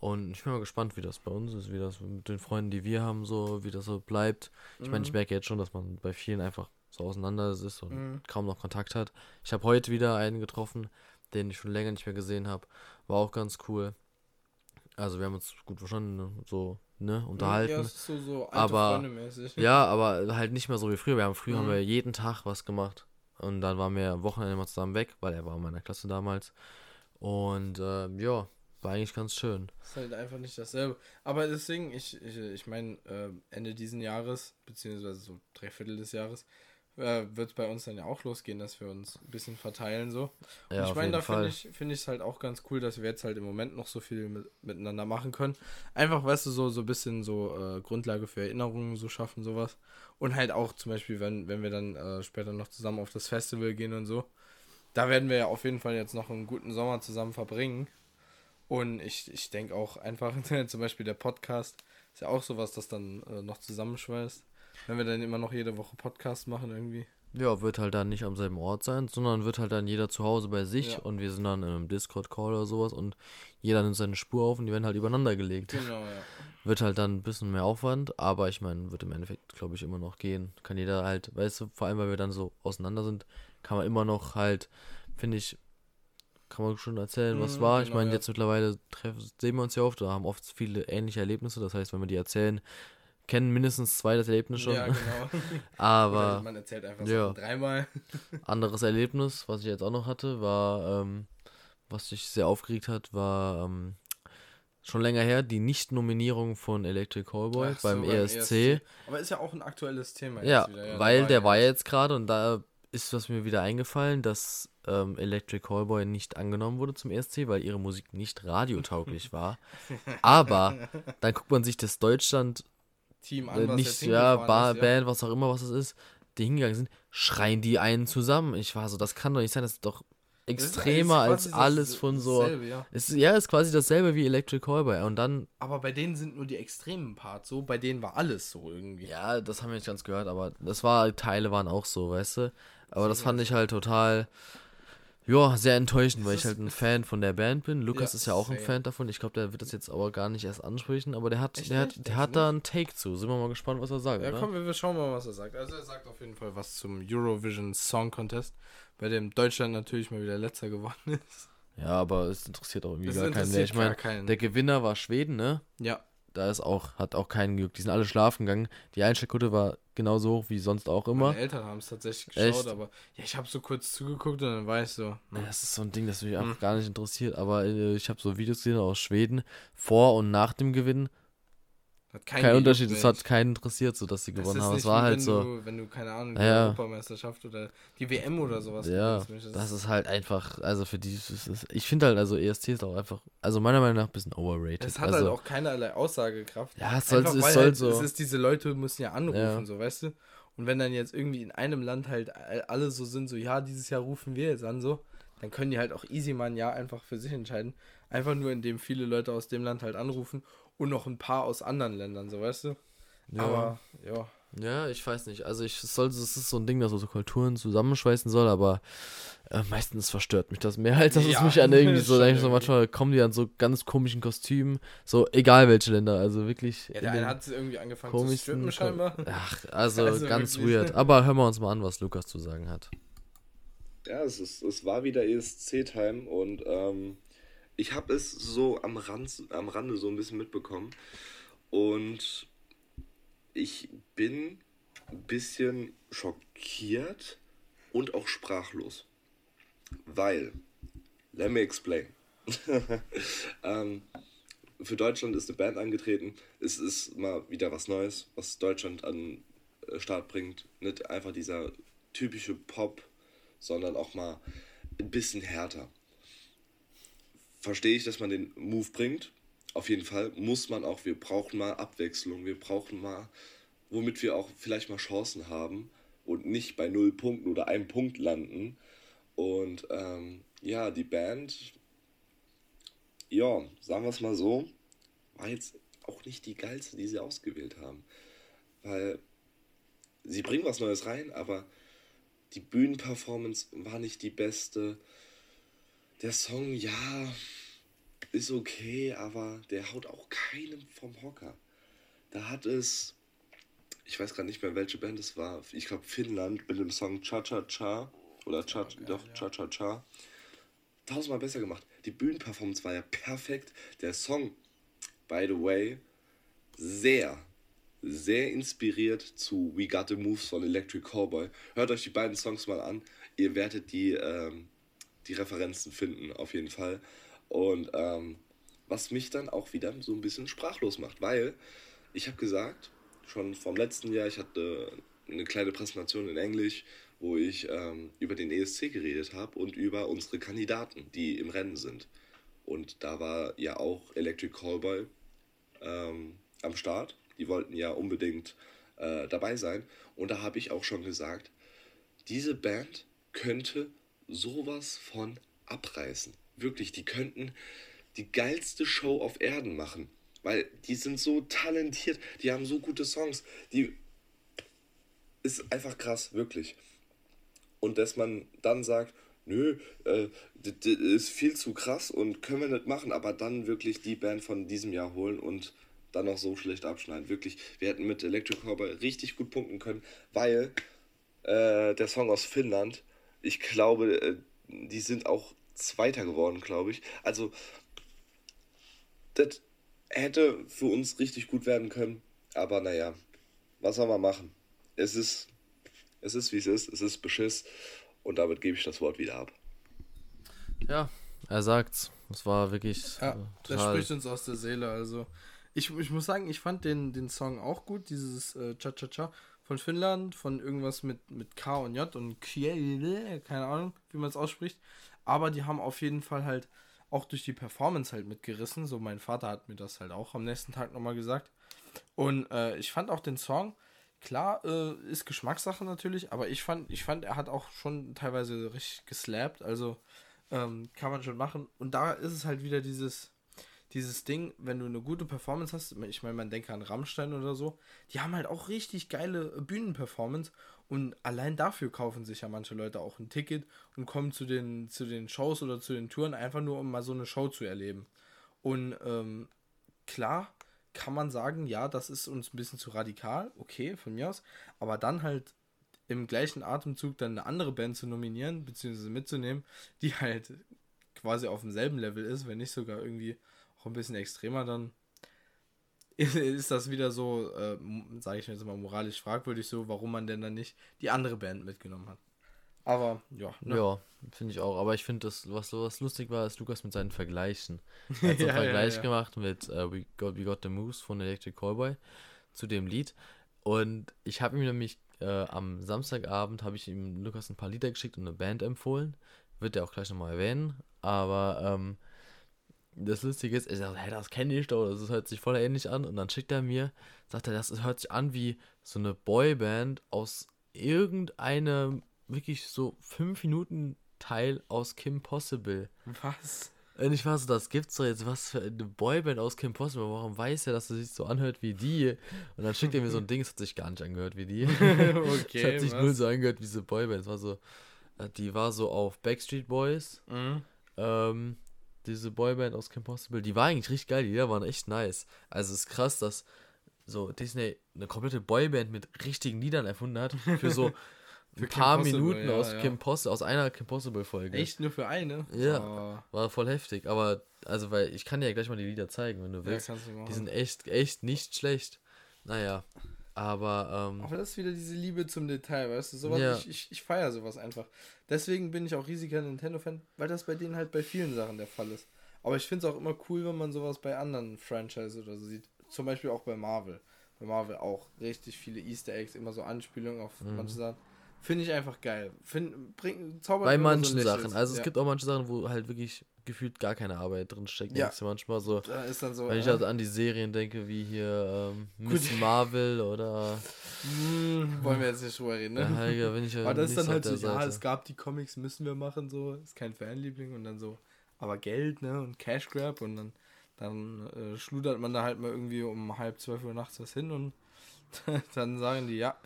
Und ich bin mal gespannt, wie das bei uns ist, wie das mit den Freunden, die wir haben, so, wie das so bleibt. Ich mhm. meine, ich merke jetzt schon, dass man bei vielen einfach so auseinander ist und mhm. kaum noch Kontakt hat. Ich habe heute wieder einen getroffen, den ich schon länger nicht mehr gesehen habe. War auch ganz cool. Also wir haben uns gut verstanden, ne? so, ne, unterhalten. Ja, so, so aber, ja, aber halt nicht mehr so wie früher. Wir haben früher mhm. haben wir jeden Tag was gemacht. Und dann waren wir am Wochenende mal zusammen weg, weil er war in meiner Klasse damals. Und äh, ja, war eigentlich ganz schön. Ist halt einfach nicht dasselbe. Aber deswegen, ich, ich, ich meine, äh, Ende diesen Jahres, beziehungsweise so drei Viertel des Jahres, äh, wird es bei uns dann ja auch losgehen, dass wir uns ein bisschen verteilen so. Ja, ich meine, da finde ich finde ich es halt auch ganz cool, dass wir jetzt halt im Moment noch so viel mit, miteinander machen können. Einfach, weißt du, so so ein bisschen so äh, Grundlage für Erinnerungen so schaffen sowas und halt auch zum Beispiel, wenn wenn wir dann äh, später noch zusammen auf das Festival gehen und so, da werden wir ja auf jeden Fall jetzt noch einen guten Sommer zusammen verbringen. Und ich, ich denke auch einfach, zum Beispiel der Podcast ist ja auch sowas, das dann äh, noch zusammenschweißt. Wenn wir dann immer noch jede Woche Podcast machen irgendwie. Ja, wird halt dann nicht am selben Ort sein, sondern wird halt dann jeder zu Hause bei sich Ja. und wir sind dann in einem Discord-Call oder sowas und jeder nimmt seine Spur auf und die werden halt übereinander gelegt. Genau, ja. Wird halt dann ein bisschen mehr Aufwand, aber ich meine, wird im Endeffekt, glaube ich, immer noch gehen. Kann jeder halt, weißt du, vor allem, weil wir dann so auseinander sind, kann man immer noch halt, finde ich, kann man schon erzählen, was Mhm, war. ich genau, meine, ja. jetzt mittlerweile treffen, sehen wir uns ja oft, da haben oft viele ähnliche Erlebnisse. Das heißt, wenn wir die erzählen, kennen mindestens zwei das Erlebnis schon. Ja, genau. Oder aber man erzählt einfach ja. Sachen dreimal. anderes Erlebnis, was ich jetzt auch noch hatte, war, ähm, was sich sehr aufgeregt hat, war ähm, schon länger her die Nicht-Nominierung von Electric Callboy so, beim, beim ESC. Aber ist ja auch ein aktuelles Thema Ja, jetzt wieder. weil der war ja jetzt gerade und da ist was mir wieder eingefallen, dass ähm, Electric Callboy nicht angenommen wurde zum ESC, weil ihre Musik nicht radiotauglich war. Aber dann guckt man sich das Deutschland Team äh, an, was nicht, ja, Bar, ist, ja. Band, was auch immer, was es ist, die hingegangen sind, schreien die einen zusammen. Ich war so, das kann doch nicht sein, das ist doch extremer ist als alles von so. dasselbe, ja. Ist, ja, ist quasi dasselbe wie Electric Callboy. Und dann, Aber bei denen sind nur die extremen Parts so, bei denen war alles so irgendwie. ja, das haben wir nicht ganz gehört, aber das war, Teile waren auch so, weißt du. Aber das fand ich halt total, ja, sehr enttäuschend, weil ich halt ein Fan von der Band bin. Lukas Ja, ist ja auch ein. Fan davon. Ich glaube, der wird das jetzt aber gar nicht erst ansprechen, aber der hat, Echt der hat, der hat da einen Take zu. Sind wir mal gespannt, was er sagt, Ja, oder? komm, wir schauen mal, was er sagt. Also er sagt auf jeden Fall was zum Eurovision Song Contest, bei dem Deutschland natürlich mal wieder letzter geworden ist. Ja, aber es interessiert auch irgendwie Das gar keinen mehr. Ich meine, der Gewinner war Schweden, ne? Ja, Da ist auch, hat auch keinen gejuckt. Die sind alle schlafen gegangen. Die Einstellquote war genauso hoch wie sonst auch immer. meine Eltern haben es tatsächlich geschaut, Echt? aber ja, ich habe so kurz zugeguckt und dann war ich so, Ja, Das ist so ein Ding, das mich einfach Hm. gar nicht interessiert. Aber äh, ich habe so Videos gesehen aus Schweden vor und nach dem Gewinn. Hat Kein, keinen Unterschied. Es hat keinen interessiert, so dass sie Das gewonnen haben. Es war wie halt wenn so. Du, wenn du, keine Ahnung, die Ja, ja. Europameisterschaft oder die WM oder sowas Ja, Mensch, das ist halt einfach, also für die, ist es- ich finde halt, also ESC ist auch einfach, also meiner Meinung nach ein bisschen overrated. Es hat also, halt auch keinerlei Aussagekraft. Ja, es soll- Einfach, es weil soll halt, so- Es ist, diese Leute müssen ja anrufen, Ja. so, weißt du? Und wenn dann jetzt irgendwie in einem Land halt all- alle so sind, so, ja, dieses Jahr rufen wir jetzt an, so, dann können die halt auch easy mal ein Jahr einfach für sich entscheiden. Einfach nur, indem viele Leute aus dem Land halt anrufen und noch ein paar aus anderen Ländern, so, weißt du? ja. Aber, ja. Ja, ich weiß nicht. Also ich es soll, es ist so ein Ding, das so Kulturen zusammenschweißen soll, aber äh, meistens verstört mich das mehr, als dass es Ja, mich an irgendwie so, denke ich so manchmal kommen die an so ganz komischen Kostümen, so egal welche Länder, also wirklich. Ja, der eine hat irgendwie angefangen zu strippen scheinbar. Ach, also, Also ganz wirklich. weird. Aber hören wir uns mal an, was Lukas zu sagen hat. Ja, es, ist, es war wieder ESC-Time und ähm, ich habe es so am, Rand, am Rande so ein bisschen mitbekommen. Und ich bin ein bisschen schockiert und auch sprachlos. Weil, let me explain. ähm, für Deutschland ist eine Band angetreten. Es ist mal wieder was Neues, was Deutschland an äh, Start bringt. Nicht einfach dieser typische Pop, sondern auch mal ein bisschen härter. Verstehe ich, dass man den Move bringt. Auf jeden Fall muss man auch, wir brauchen mal Abwechslung, wir brauchen mal, womit wir auch vielleicht mal Chancen haben und nicht bei null Punkten oder einem Punkt landen. Und ähm, ja, die Band, ja, sagen wir es mal so, war jetzt auch nicht die geilste, die sie ausgewählt haben. Weil sie bringen was Neues rein, aber die Bühnenperformance war nicht die beste. Der Song, ja, ist okay, aber der haut auch keinem vom Hocker. Da hat es, ich weiß gerade nicht mehr, welche Band es war. Ich glaube Finnland mit dem Song Cha Cha Cha oder Cha, geil, doch, ja. Cha Cha Cha. Tausendmal besser gemacht. Die Bühnenperformance war ja perfekt. Der Song, by the way, sehr, sehr inspiriert zu We Got the Moves von Electric Cowboy. Hört euch die beiden Songs mal an. Ihr werdet die, ähm, die Referenzen finden, auf jeden Fall. Und ähm, was mich dann auch wieder so ein bisschen sprachlos macht, weil ich habe gesagt, schon vom letzten Jahr, ich hatte eine kleine Präsentation in Englisch, wo ich ähm, über den ESC geredet habe und über unsere Kandidaten, die im Rennen sind. Und da war ja auch Electric Callboy ähm, am Start. Die wollten ja unbedingt äh, dabei sein. Und da habe ich auch schon gesagt, diese Band könnte sowas von abreißen. Wirklich, die könnten die geilste Show auf Erden machen. Weil die sind so talentiert, die haben so gute Songs. Die ist einfach krass, wirklich. Und dass man dann sagt, nö, äh, das ist viel zu krass und können wir nicht machen, aber dann wirklich die Band von diesem Jahr holen und dann noch so schlecht abschneiden. Wirklich, wir hätten mit Electric Cowboy richtig gut punkten können, weil äh, der Song aus Finnland, ich glaube, äh, die sind auch Zweiter geworden, glaube ich. Also, das hätte für uns richtig gut werden können, aber naja, was soll man machen? Es ist, es ist wie es ist, es ist Beschiss und damit gebe ich das Wort wieder ab. Ja, er sagt's. Es war wirklich. Ja, äh, das spricht uns aus der Seele. Also, ich, ich muss sagen, ich fand den, den Song auch gut, dieses äh, Cha-Cha-Cha von Finnland, von irgendwas mit, mit K und J und Kiel, keine Ahnung, wie man es ausspricht. Aber die haben auf jeden Fall halt auch durch die Performance halt mitgerissen. So, mein Vater hat mir das halt auch am nächsten Tag nochmal gesagt. Und äh, ich fand auch den Song, klar, äh, ist Geschmackssache natürlich, aber ich fand, ich fand, er hat auch schon teilweise richtig geslappt. Also ähm, kann man schon machen. Und da ist es halt wieder dieses, dieses Ding, wenn du eine gute Performance hast, ich meine, man denke an Rammstein oder so, die haben halt auch richtig geile Bühnenperformance und allein dafür kaufen sich ja manche Leute auch ein Ticket und kommen zu den, zu den Shows oder zu den Touren einfach nur, um mal so eine Show zu erleben. Und ähm, klar kann man sagen, ja, das ist uns ein bisschen zu radikal, okay, von mir aus, aber dann halt im gleichen Atemzug dann eine andere Band zu nominieren, beziehungsweise mitzunehmen, die halt quasi auf demselben Level ist, wenn nicht sogar irgendwie auch ein bisschen extremer, dann ist das wieder so, äh, sage ich jetzt mal moralisch fragwürdig so, warum man denn dann nicht die andere Band mitgenommen hat. Aber ja. Ne? Ja, finde ich auch. Aber ich finde, das, was so was lustig war, ist Lukas mit seinen Vergleichen. Er hat so einen ja, Vergleich ja, ja. gemacht mit uh, We, Got, We Got the Moves von Electric Callboy zu dem Lied. Und ich habe ihm nämlich äh, am Samstagabend habe ich ihm Lukas ein paar Lieder geschickt und eine Band empfohlen. Wird er auch gleich nochmal erwähnen. Aber ähm, das Lustige ist, ich sage, hey, das kenne ich doch, das hört sich voll ähnlich an. Und dann schickt er mir, sagt er, das hört sich an wie so eine Boyband aus irgendeinem wirklich so 5 Minuten Teil aus Kim Possible. Was? Und ich war so, das gibt's doch jetzt was für eine Boyband aus Kim Possible. Warum weiß er, dass es sich so anhört wie die? Und dann schickt er mir so ein Ding, es hat sich gar nicht angehört wie die. okay. Es hat sich was? null so angehört wie diese Boyband. Es war so, die war so auf Backstreet Boys. Mhm. Ähm, diese Boyband aus Kim Possible, die war eigentlich richtig geil, die Lieder waren echt nice. Also es ist krass, dass so Disney eine komplette Boyband mit richtigen Liedern erfunden hat für so Für ein paar Minuten ja, aus ja. Kim Possible, aus einer Kim Possible Folge. Echt nur für eine? Ja. Oh. War voll heftig. Aber, also, weil ich kann dir ja gleich mal die Lieder zeigen, wenn du willst. Ja, du die sind echt, echt nicht schlecht. Naja. Aber, ähm, Aber das ist wieder diese Liebe zum Detail, weißt du? Sowas, ja. ich, ich, ich feiere sowas einfach. Deswegen bin ich auch riesiger Nintendo-Fan, weil das bei denen halt bei vielen Sachen der Fall ist. Aber ich finde es auch immer cool, wenn man sowas bei anderen Franchises oder so sieht. Zum Beispiel auch bei Marvel. Bei Marvel auch richtig viele Easter Eggs, immer so Anspielungen auf mhm. manche Sachen. Finde ich einfach geil. Find, bring, Bei manchen so Sachen. Also ja. es gibt auch manche Sachen, wo halt wirklich gefühlt gar keine Arbeit drin steckt. Ja. ja manchmal so, da ist dann so. Wenn ich halt an die Serien denke, wie hier ähm, Miss Marvel oder. Hm, wollen wir jetzt nicht drüber reden, ne? Ja, Heiliger, bin ich ja Aber das ist dann halt so, ja, es gab die Comics, müssen wir machen, so. Ist kein Fanliebling und dann so. Aber Geld, ne? Und Cash Grab und dann, dann äh, schludert man da halt mal irgendwie um halb zwölf Uhr nachts was hin und dann sagen die, ja,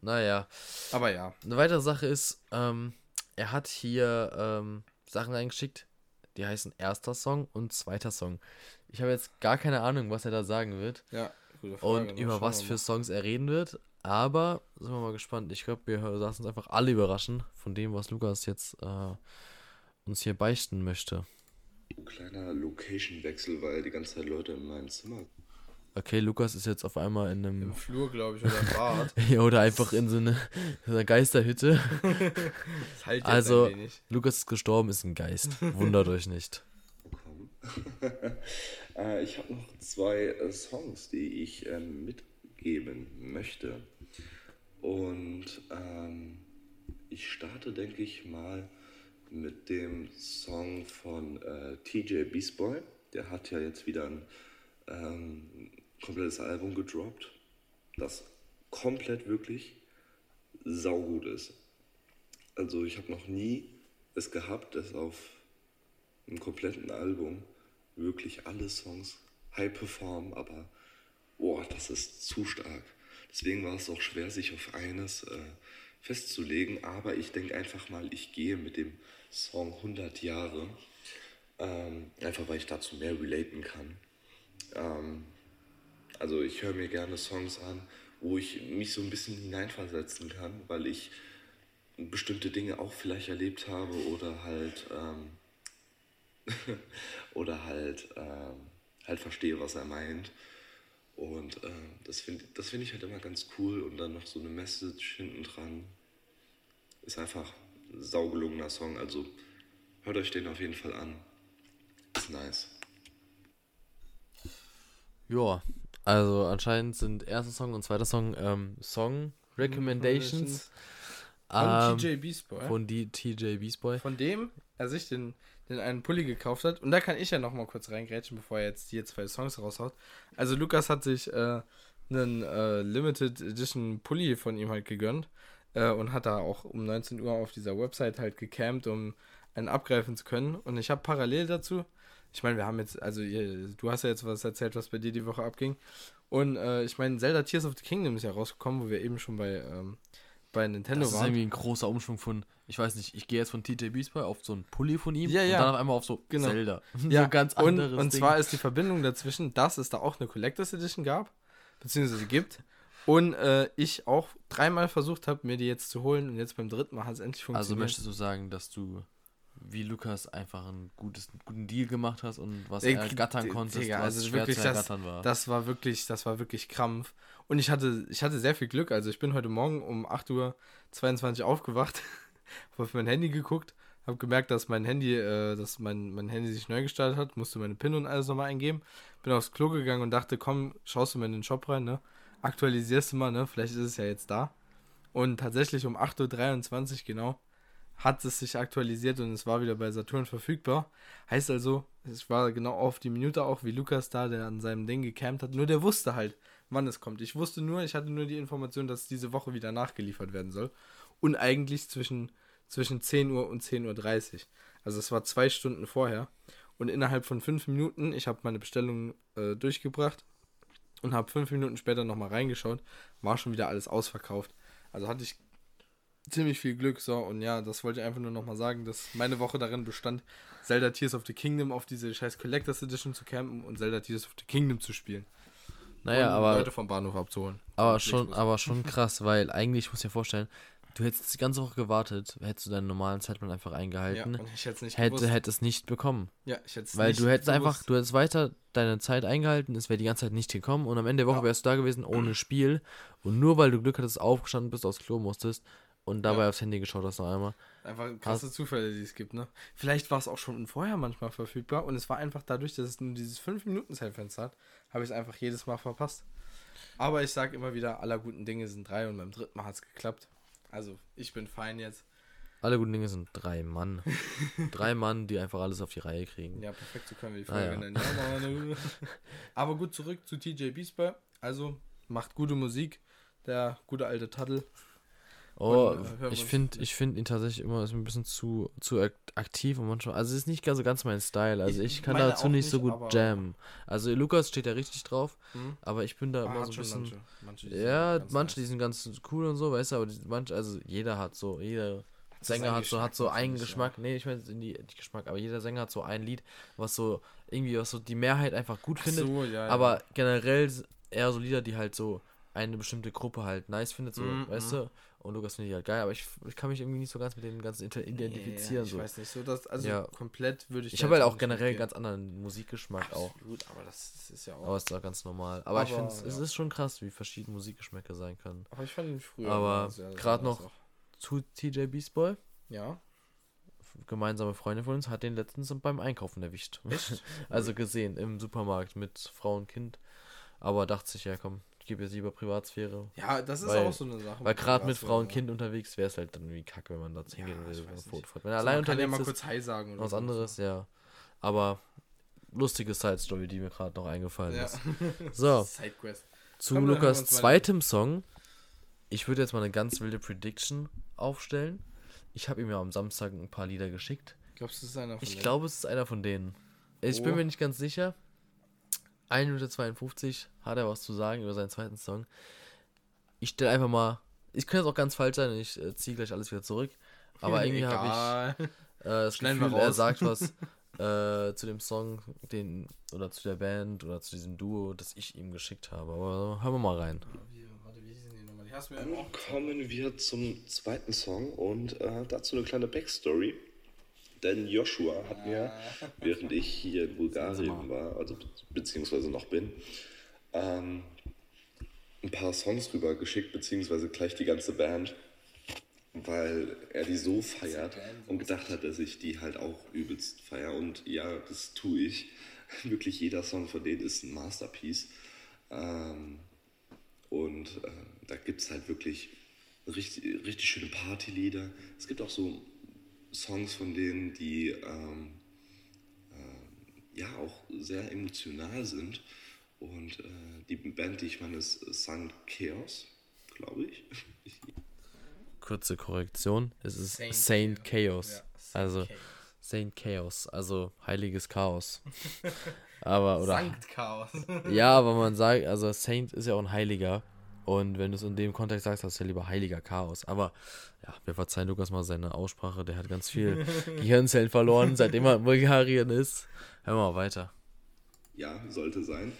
naja. Aber ja. Eine weitere Sache ist, ähm, er hat hier ähm, Sachen reingeschickt, die heißen erster Song und zweiter Song. Ich habe jetzt gar keine Ahnung, was er da sagen wird. Ja, gute Frage. Und über was für Songs er reden wird. Aber sind wir mal gespannt. Ich glaube, wir lassen uns einfach alle überraschen von dem, was Lukas jetzt äh, uns hier beichten möchte. Ein kleiner Location-Wechsel, weil die ganze Zeit Leute in meinem Zimmer Okay, Lukas ist jetzt auf einmal in einem. Im Flur, glaube ich, oder im Bad. ja, oder einfach in so, eine, so einer Geisterhütte. das halt jetzt also, Lukas ist gestorben, ist ein Geist. Wundert euch nicht. äh, ich habe noch zwei äh, Songs, die ich äh, mitgeben möchte. Und ähm, ich starte, denke ich mal, mit dem Song von äh, TJ Beastboy. Der hat ja jetzt wieder ein ähm, komplettes Album gedroppt, das komplett wirklich saugut ist. Also ich habe noch nie es gehabt, dass auf einem kompletten Album wirklich alle Songs high performen, aber boah, das ist zu stark. Deswegen war es auch schwer, sich auf eines äh, festzulegen, aber ich denke einfach mal, ich gehe mit dem Song 100 Jahre, ähm, einfach weil ich dazu mehr relaten kann. Ähm, also ich höre mir gerne Songs an, wo ich mich so ein bisschen hineinversetzen kann, weil ich bestimmte Dinge auch vielleicht erlebt habe oder halt ähm, oder halt ähm, halt verstehe, was er meint. Und äh, das finde das find ich halt immer ganz cool und dann noch so eine Message hinten dran. Ist einfach ein saugelungener Song, also hört euch den auf jeden Fall an. Ist nice. Ja, also anscheinend sind erster Song und zweiter Song ähm, Song Recommendations Von ähm, TJ Beastboy. von die TJ Beastboy. Von dem er sich den, den einen Pulli gekauft hat. Und da kann ich ja noch mal kurz reingrätschen, bevor er jetzt die zwei Songs raushaut. Also Lukas hat sich äh, einen äh, Limited Edition Pulli von ihm halt gegönnt. Äh, und hat da auch um 19 Uhr auf dieser Website halt gecampt, um einen abgreifen zu können. Und ich habe parallel dazu, ich meine, wir haben jetzt, also ihr, du hast ja jetzt was erzählt, was bei dir die Woche abging. Und äh, ich meine, Zelda Tears of the Kingdom ist ja rausgekommen, wo wir eben schon bei, ähm, bei Nintendo Das ist waren. irgendwie ein großer Umschwung von, ich weiß nicht, ich gehe jetzt von TJ Beastboy auf so einen Pulli von ihm Ja, und ja. dann auf einmal auf so Genau. Zelda. Ja, so ganz und, anderes und Ding. zwar ist die Verbindung dazwischen, dass es da auch eine Collectors Edition gab, beziehungsweise gibt. Und äh, ich auch dreimal versucht habe, mir die jetzt zu holen und jetzt beim dritten Mal hat es endlich also funktioniert. möchtest du sagen, dass du wie Lukas einfach einen gutes, guten Deal gemacht hast und was Ey, ergattern D- konntest, Digga, was also schwer wirklich, zu das, war. das war wirklich, das war wirklich Krampf. Und ich hatte, ich hatte sehr viel Glück. Also ich bin heute Morgen um 8.22 Uhr aufgewacht, habe auf mein Handy geguckt, habe gemerkt, dass mein Handy, äh, dass mein, mein Handy sich neu gestartet hat, musste meine PIN und alles nochmal eingeben. Bin aufs Klo gegangen und dachte, komm, schaust du mal in den Shop rein, ne? Aktualisierst du mal, ne? Vielleicht ist es ja jetzt da. Und tatsächlich um 8.23 Uhr genau hat es sich aktualisiert und es war wieder bei Saturn verfügbar. Heißt also, es war genau auf die Minute auch wie Lukas da, der an seinem Ding gecampt hat. Nur der wusste halt, wann es kommt. Ich wusste nur, ich hatte nur die Information, dass es diese Woche wieder nachgeliefert werden soll. Und eigentlich zwischen, zwischen 10 Uhr und 10.30 Uhr. Also es war zwei Stunden vorher. Und innerhalb von fünf Minuten, ich habe meine Bestellung äh, durchgebracht und habe fünf Minuten später nochmal reingeschaut, war schon wieder alles ausverkauft. Also hatte ich ziemlich viel Glück. So, und ja, das wollte ich einfach nur nochmal sagen, dass meine Woche darin bestand, Zelda Tears of the Kingdom auf diese scheiß Collectors Edition zu campen und Zelda Tears of the Kingdom zu spielen. naja, aber Leute vom Bahnhof abzuholen. Aber schon, aber schon krass, weil eigentlich, ich muss dir vorstellen, du hättest die ganze Woche gewartet, hättest du deinen normalen Zeitplan einfach Ja, eingehalten, und ich hätte es nicht hätte, hätte es nicht bekommen. ja, ich hätte es Weil nicht du hättest einfach, gewusst. du hättest weiter deine Zeit eingehalten, es wäre die ganze Zeit nicht gekommen und am Ende der Woche Ja. wärst du da gewesen ohne Spiel und nur weil du Glück hattest, aufgestanden bist, aufs Klo musstest und dabei Ja. aufs Handy geschaut hast noch einmal. Einfach krasse Zufälle, die es gibt, ne? Vielleicht war es auch schon vorher manchmal verfügbar und es war einfach dadurch, dass es nur dieses 5-Minuten-Zeitfenster hat, habe ich es einfach jedes Mal verpasst. Aber ich sage immer wieder, aller guten Dinge sind drei und beim dritten Mal hat es geklappt. Also, ich bin fein jetzt. Alle guten Dinge sind drei Mann. drei Mann, die einfach alles auf die Reihe kriegen. Ja, perfekt, so können wir die Ah, Folge ja. nennen. Ja. Aber gut, zurück zu TJ Beastboy. Also, macht gute Musik. Der gute alte Taddel. Oh, Und, äh, ich finde ich find ihn tatsächlich immer ist ein bisschen zu, zu ak- aktiv und manchmal. Also es ist nicht ganz so ganz mein Style. Also Ich ich, kann dazu auch nicht so nicht, gut jammen. Also Lukas steht da richtig drauf, Hm? aber ich bin da Ah, immer so ein bisschen. manche. Manche, ja, manche, die sind ganz cool und so, weißt du, aber die, manche, also jeder hat so, jeder Sänger hat so, hat so einen Geschmack. Nee, ich meine nicht Geschmack, aber jeder Sänger hat so ein Lied, was so irgendwie, was so die Mehrheit einfach gut findet. so, ja, ja. Aber generell s- eher so Lieder, die halt so eine bestimmte Gruppe halt nice findet, so, Mhm, weißt du? Und Lukas findet die halt geil, aber ich, ich kann mich irgendwie nicht so ganz mit den ganzen identifizieren. ich so. weiß nicht, so das, also Ja. komplett würde ich. Ich habe halt auch generell mitgehen. ganz anderen Musikgeschmack auch. Absolut, aber das, ist ja auch. Aber ist auch ganz normal. Aber, ich Aber, finde, es ja. ist schon krass, wie verschieden Musikgeschmäcker sein können. Aber ich fand ihn früher. Aber nice noch- auch. Zu TJ Beastboy, Ja. gemeinsame Freunde von uns, hat den letztens beim Einkaufen erwischt. Also gesehen im Supermarkt mit Frau und Kind. Aber dachte sich, ja komm, gebe jetzt lieber Privatsphäre. Ja, das ist Weil- auch so eine Sache. Weil gerade mit Frau und. Kind unterwegs wäre es halt dann irgendwie kacke, wenn man da Ja, ich nicht. fährt. Wenn er Also allein man kann ja mal unterwegs kurz Hi sagen oder was so. anderes, ja. Aber lustige Side-Story, die mir gerade noch eingefallen Ja. ist. So, Sidequest. zu Komm, Lukas zweitem Song. Ich würde jetzt mal eine ganz wilde Prediction aufstellen. Ich habe ihm ja am Samstag ein paar Lieder geschickt. Glaubst du, das ist einer von Ich denen? glaube, es ist einer von denen. Ich Oh. bin mir nicht ganz sicher. 1 Minute 52 hat er was zu sagen über seinen zweiten Song. Ich stelle einfach mal. Ich könnte jetzt auch ganz falsch sein und ich äh, ziehe gleich alles wieder zurück. Aber irgendwie habe ich äh, das Schneiden Gefühl, er sagt was äh, zu dem Song, den oder zu der Band oder zu diesem Duo, das ich ihm geschickt habe. Aber hören wir mal rein. Dann kommen wir zum zweiten Song und äh, dazu eine kleine Backstory. Denn Joshua hat mir, während ich hier in Bulgarien war, also be beziehungsweise noch bin, ähm, ein paar Songs rübergeschickt, beziehungsweise gleich die ganze Band, weil er die so feiert und gedacht hat, dass ich die halt auch übelst feier. Und ja, das tue ich. Wirklich jeder Song von denen ist ein Masterpiece. Ähm, und äh, da gibt es halt wirklich richtig, richtig schöne Partylieder. Es gibt auch so Songs von denen, die ähm, äh, ja auch sehr emotional sind. Und äh, die Band, die ich meine, ist St. Chaos, glaube ich. Kurze Korrektion. Es ist Saint Saint, Chaos. Ja, Saint also Chaos. Saint Chaos, also heiliges Chaos. Aber, oder. Sankt Chaos. Ja, aber man sagt, also Saint ist ja auch ein Heiliger. Und wenn du es in dem Kontext sagst, hast du ja lieber heiliger Chaos. Aber ja, wir verzeihen Lukas mal seine Aussprache. Der hat ganz viel Gehirnzellen verloren, seitdem er in Bulgarien ist. Hören wir mal weiter. Ja, sollte sein.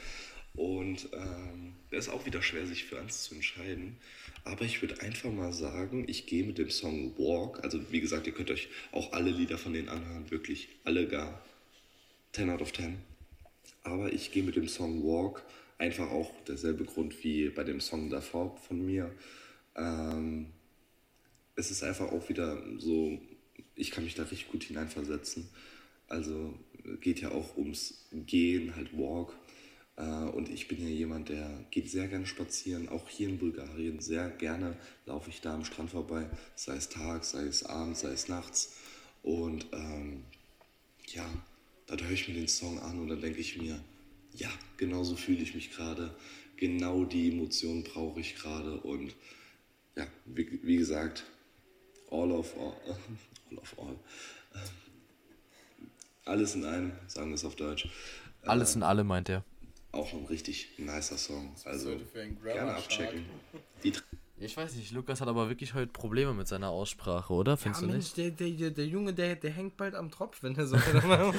Und ähm, ist auch wieder schwer, sich für eins zu entscheiden. Aber ich würde einfach mal sagen, ich gehe mit dem Song Walk. Also wie gesagt, ihr könnt euch auch alle Lieder von denen anhören. Wirklich alle gar 10 out of 10. Aber ich gehe mit dem Song Walk. Einfach auch derselbe Grund wie bei dem Song davor von mir. Ähm, es ist einfach auch wieder so, ich kann mich da richtig gut hineinversetzen. Also geht ja auch ums Gehen, halt Walk. Äh, und ich bin ja jemand, der geht sehr gerne spazieren, auch hier in Bulgarien. Sehr gerne laufe ich da am Strand vorbei, sei es tags, sei es abends, sei es nachts. Und ähm, ja, da höre ich mir den Song an und dann denke ich mir, ja, genau so fühle ich mich gerade. Genau die Emotionen brauche ich gerade. Und ja, wie, wie gesagt, all of all. all, of all. Alles in einem, sagen wir es auf Deutsch. Alles in allem, meint er. Auch ein richtig nicer Song. Also gerne abchecken. Die Ich weiß nicht, Lukas hat aber wirklich heute Probleme mit seiner Aussprache, oder? Findest Ja, du Mensch, nicht? der, der, der, der Junge, der, der hängt bald am Tropf, wenn er so weitermacht.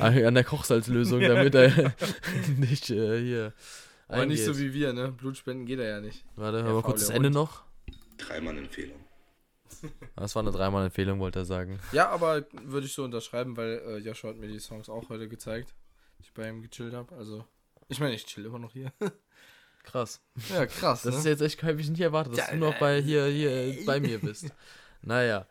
An der Kochsalzlösung, damit er nicht äh, hier. Aber nicht so eingeht. wie wir, ne? Blutspenden geht er ja nicht. Warte, hör mal kurz das Ende noch. Dreimann-Empfehlung. Das war eine Dreimal-Empfehlung, wollte er sagen. Ja, aber würde ich so unterschreiben, weil äh, Joshua hat mir die Songs auch heute gezeigt, die ich bei ihm gechillt habe. Also, ich meine, ich chill immer noch hier. Krass. ja, krass. Das ne? ist jetzt echt, habe ich nicht erwartet, dass Ja, du noch bei hier, hier bei mir bist. Naja.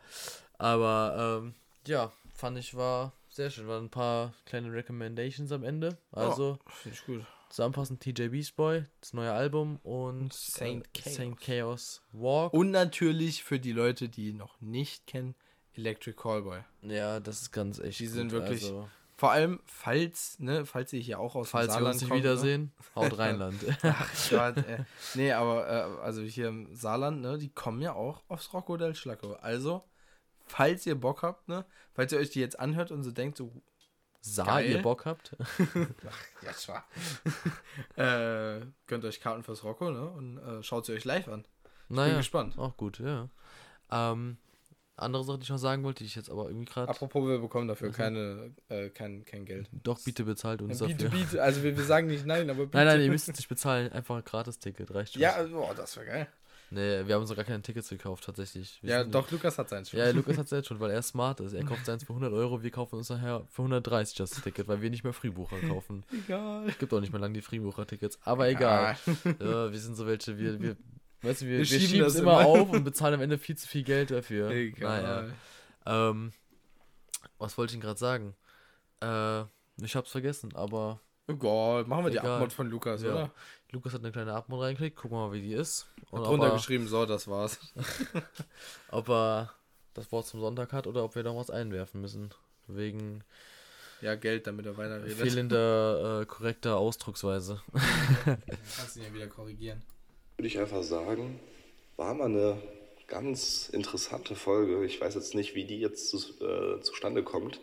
Aber ähm, ja, fand ich war sehr schön. Waren ein paar kleine Recommendations am Ende. Also Finde ich gut. Zusammenfassend TJ Beast Boy, das neue Album und Saint äh, Chaos. Saint Chaos Walk. Und natürlich für die Leute, die ihn noch nicht kennen, Electric Callboy. ja, das ist ganz echt. Die sind gut. wirklich- Also, Vor allem, falls, ne, falls ihr hier auch aus falls dem wir Saarland uns nicht kommt, ne? wiedersehen, haut Rheinland. Ach Gott, ey. Nee, aber äh, also hier im Saarland, ne, die kommen ja auch aufs Rocco del Schlacco. Also, falls ihr Bock habt, ne, falls ihr euch die jetzt anhört und so denkt, so, Saar, Geil. ihr Bock habt? ja, schwa. äh, gönnt euch Karten fürs Rocco, ne, und äh, schaut sie euch live an. Bin Naja, gespannt. auch gut, ja. Ähm, andere Sache, die ich noch sagen wollte, die ich jetzt aber irgendwie gerade. Apropos, wir bekommen dafür keine, äh, kein, kein Geld. Doch, bitte bezahlt uns Ja, dafür. biete, biete, also wir, wir sagen nicht nein, aber biete. Nein, nein, ihr müsst es nicht bezahlen. Einfach ein Gratis-Ticket, reicht schon. Ja, oh, das wäre geil. Nee, wir haben sogar keine Tickets gekauft, tatsächlich. Wir Ja, doch, Lukas hat seins schon. Ja, Lukas hat es jetzt schon, weil er smart ist. Er kauft seins für 100 Euro, wir kaufen uns nachher für 130 das Ticket, weil wir nicht mehr Frühbucher kaufen. Egal. Es gibt auch nicht mehr lange die Frühbucher-Tickets, aber egal. Ja, wir sind so welche, wir, wir, weißt du, wir, wir, schieben schieben das es immer immer. auf und bezahlen am Ende viel zu viel Geld dafür. Egal. Naja. Ähm, was wollte ich denn gerade sagen? Äh, ich hab's vergessen, aber Egal, machen wir die Egal. Abmod von Lukas, Ja. oder? Lukas hat eine kleine Abmod reingeklickt, gucken wir mal, wie die ist. Und Hat ob drunter er, geschrieben, so, das war's. ob er das Wort zum Sonntag hat oder ob wir noch was einwerfen müssen. Wegen Ja, Geld, damit er weiterredet. fehlender äh, korrekter Ausdrucksweise. Kannst du ihn ja wieder korrigieren. Würde ich einfach sagen, war mal eine ganz interessante Folge. Ich weiß jetzt nicht, wie die jetzt zu, äh, zustande kommt,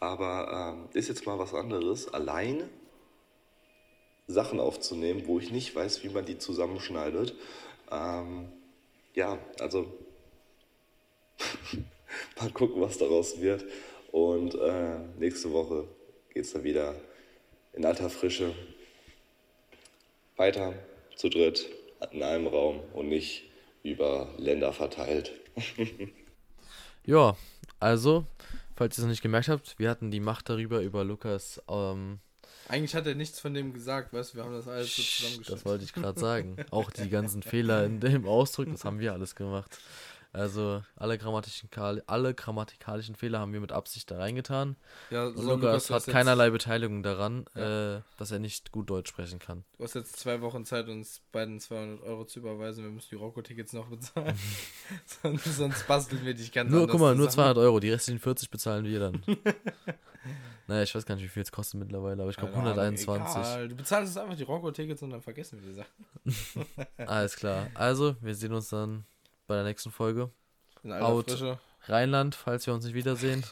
aber ähm, ist jetzt mal was anderes. Allein Sachen aufzunehmen, wo ich nicht weiß, wie man die zusammenschneidet. Ähm, ja, also mal gucken, was daraus wird. Und äh, nächste Woche geht es dann wieder in alter Frische weiter zu dritt in einem Raum und nicht über Länder verteilt. Ja, also, falls ihr es noch nicht gemerkt habt, wir hatten die Macht darüber, über Lukas, ähm, Eigentlich hat er nichts von dem gesagt, weißt du, wir haben das alles so das zusammengeschnitten. wollte ich gerade sagen. Auch die ganzen Fehler in dem Ausdruck, das haben wir alles gemacht. Also, alle, grammatikal alle grammatikalischen Fehler haben wir mit Absicht da reingetan. Ja, so, Lukas du hat keinerlei Beteiligung daran, Ja. äh, dass er nicht gut Deutsch sprechen kann. Jetzt, du hast jetzt zwei Wochen Zeit, uns beiden 200 Euro zu überweisen. Wir müssen die Rocco-Tickets noch bezahlen. sonst, sonst basteln wir dich ganz Nur, guck mal, nur zusammen. 200 Euro, die restlichen 40 bezahlen wir dann. naja, ich weiß gar nicht, wie viel es kostet mittlerweile, aber ich glaube Keine Ahnung, 121. egal. Du bezahlst uns einfach die Rocco-Tickets und dann vergessen wir die Sachen. Alles klar. Also, wir sehen uns dann bei der nächsten Folge. In Out. Frische. Rheinland, falls wir uns nicht wiedersehen.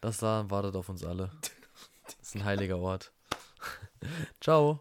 Das da wartet auf uns alle. Das ist ein heiliger Ort. Ciao.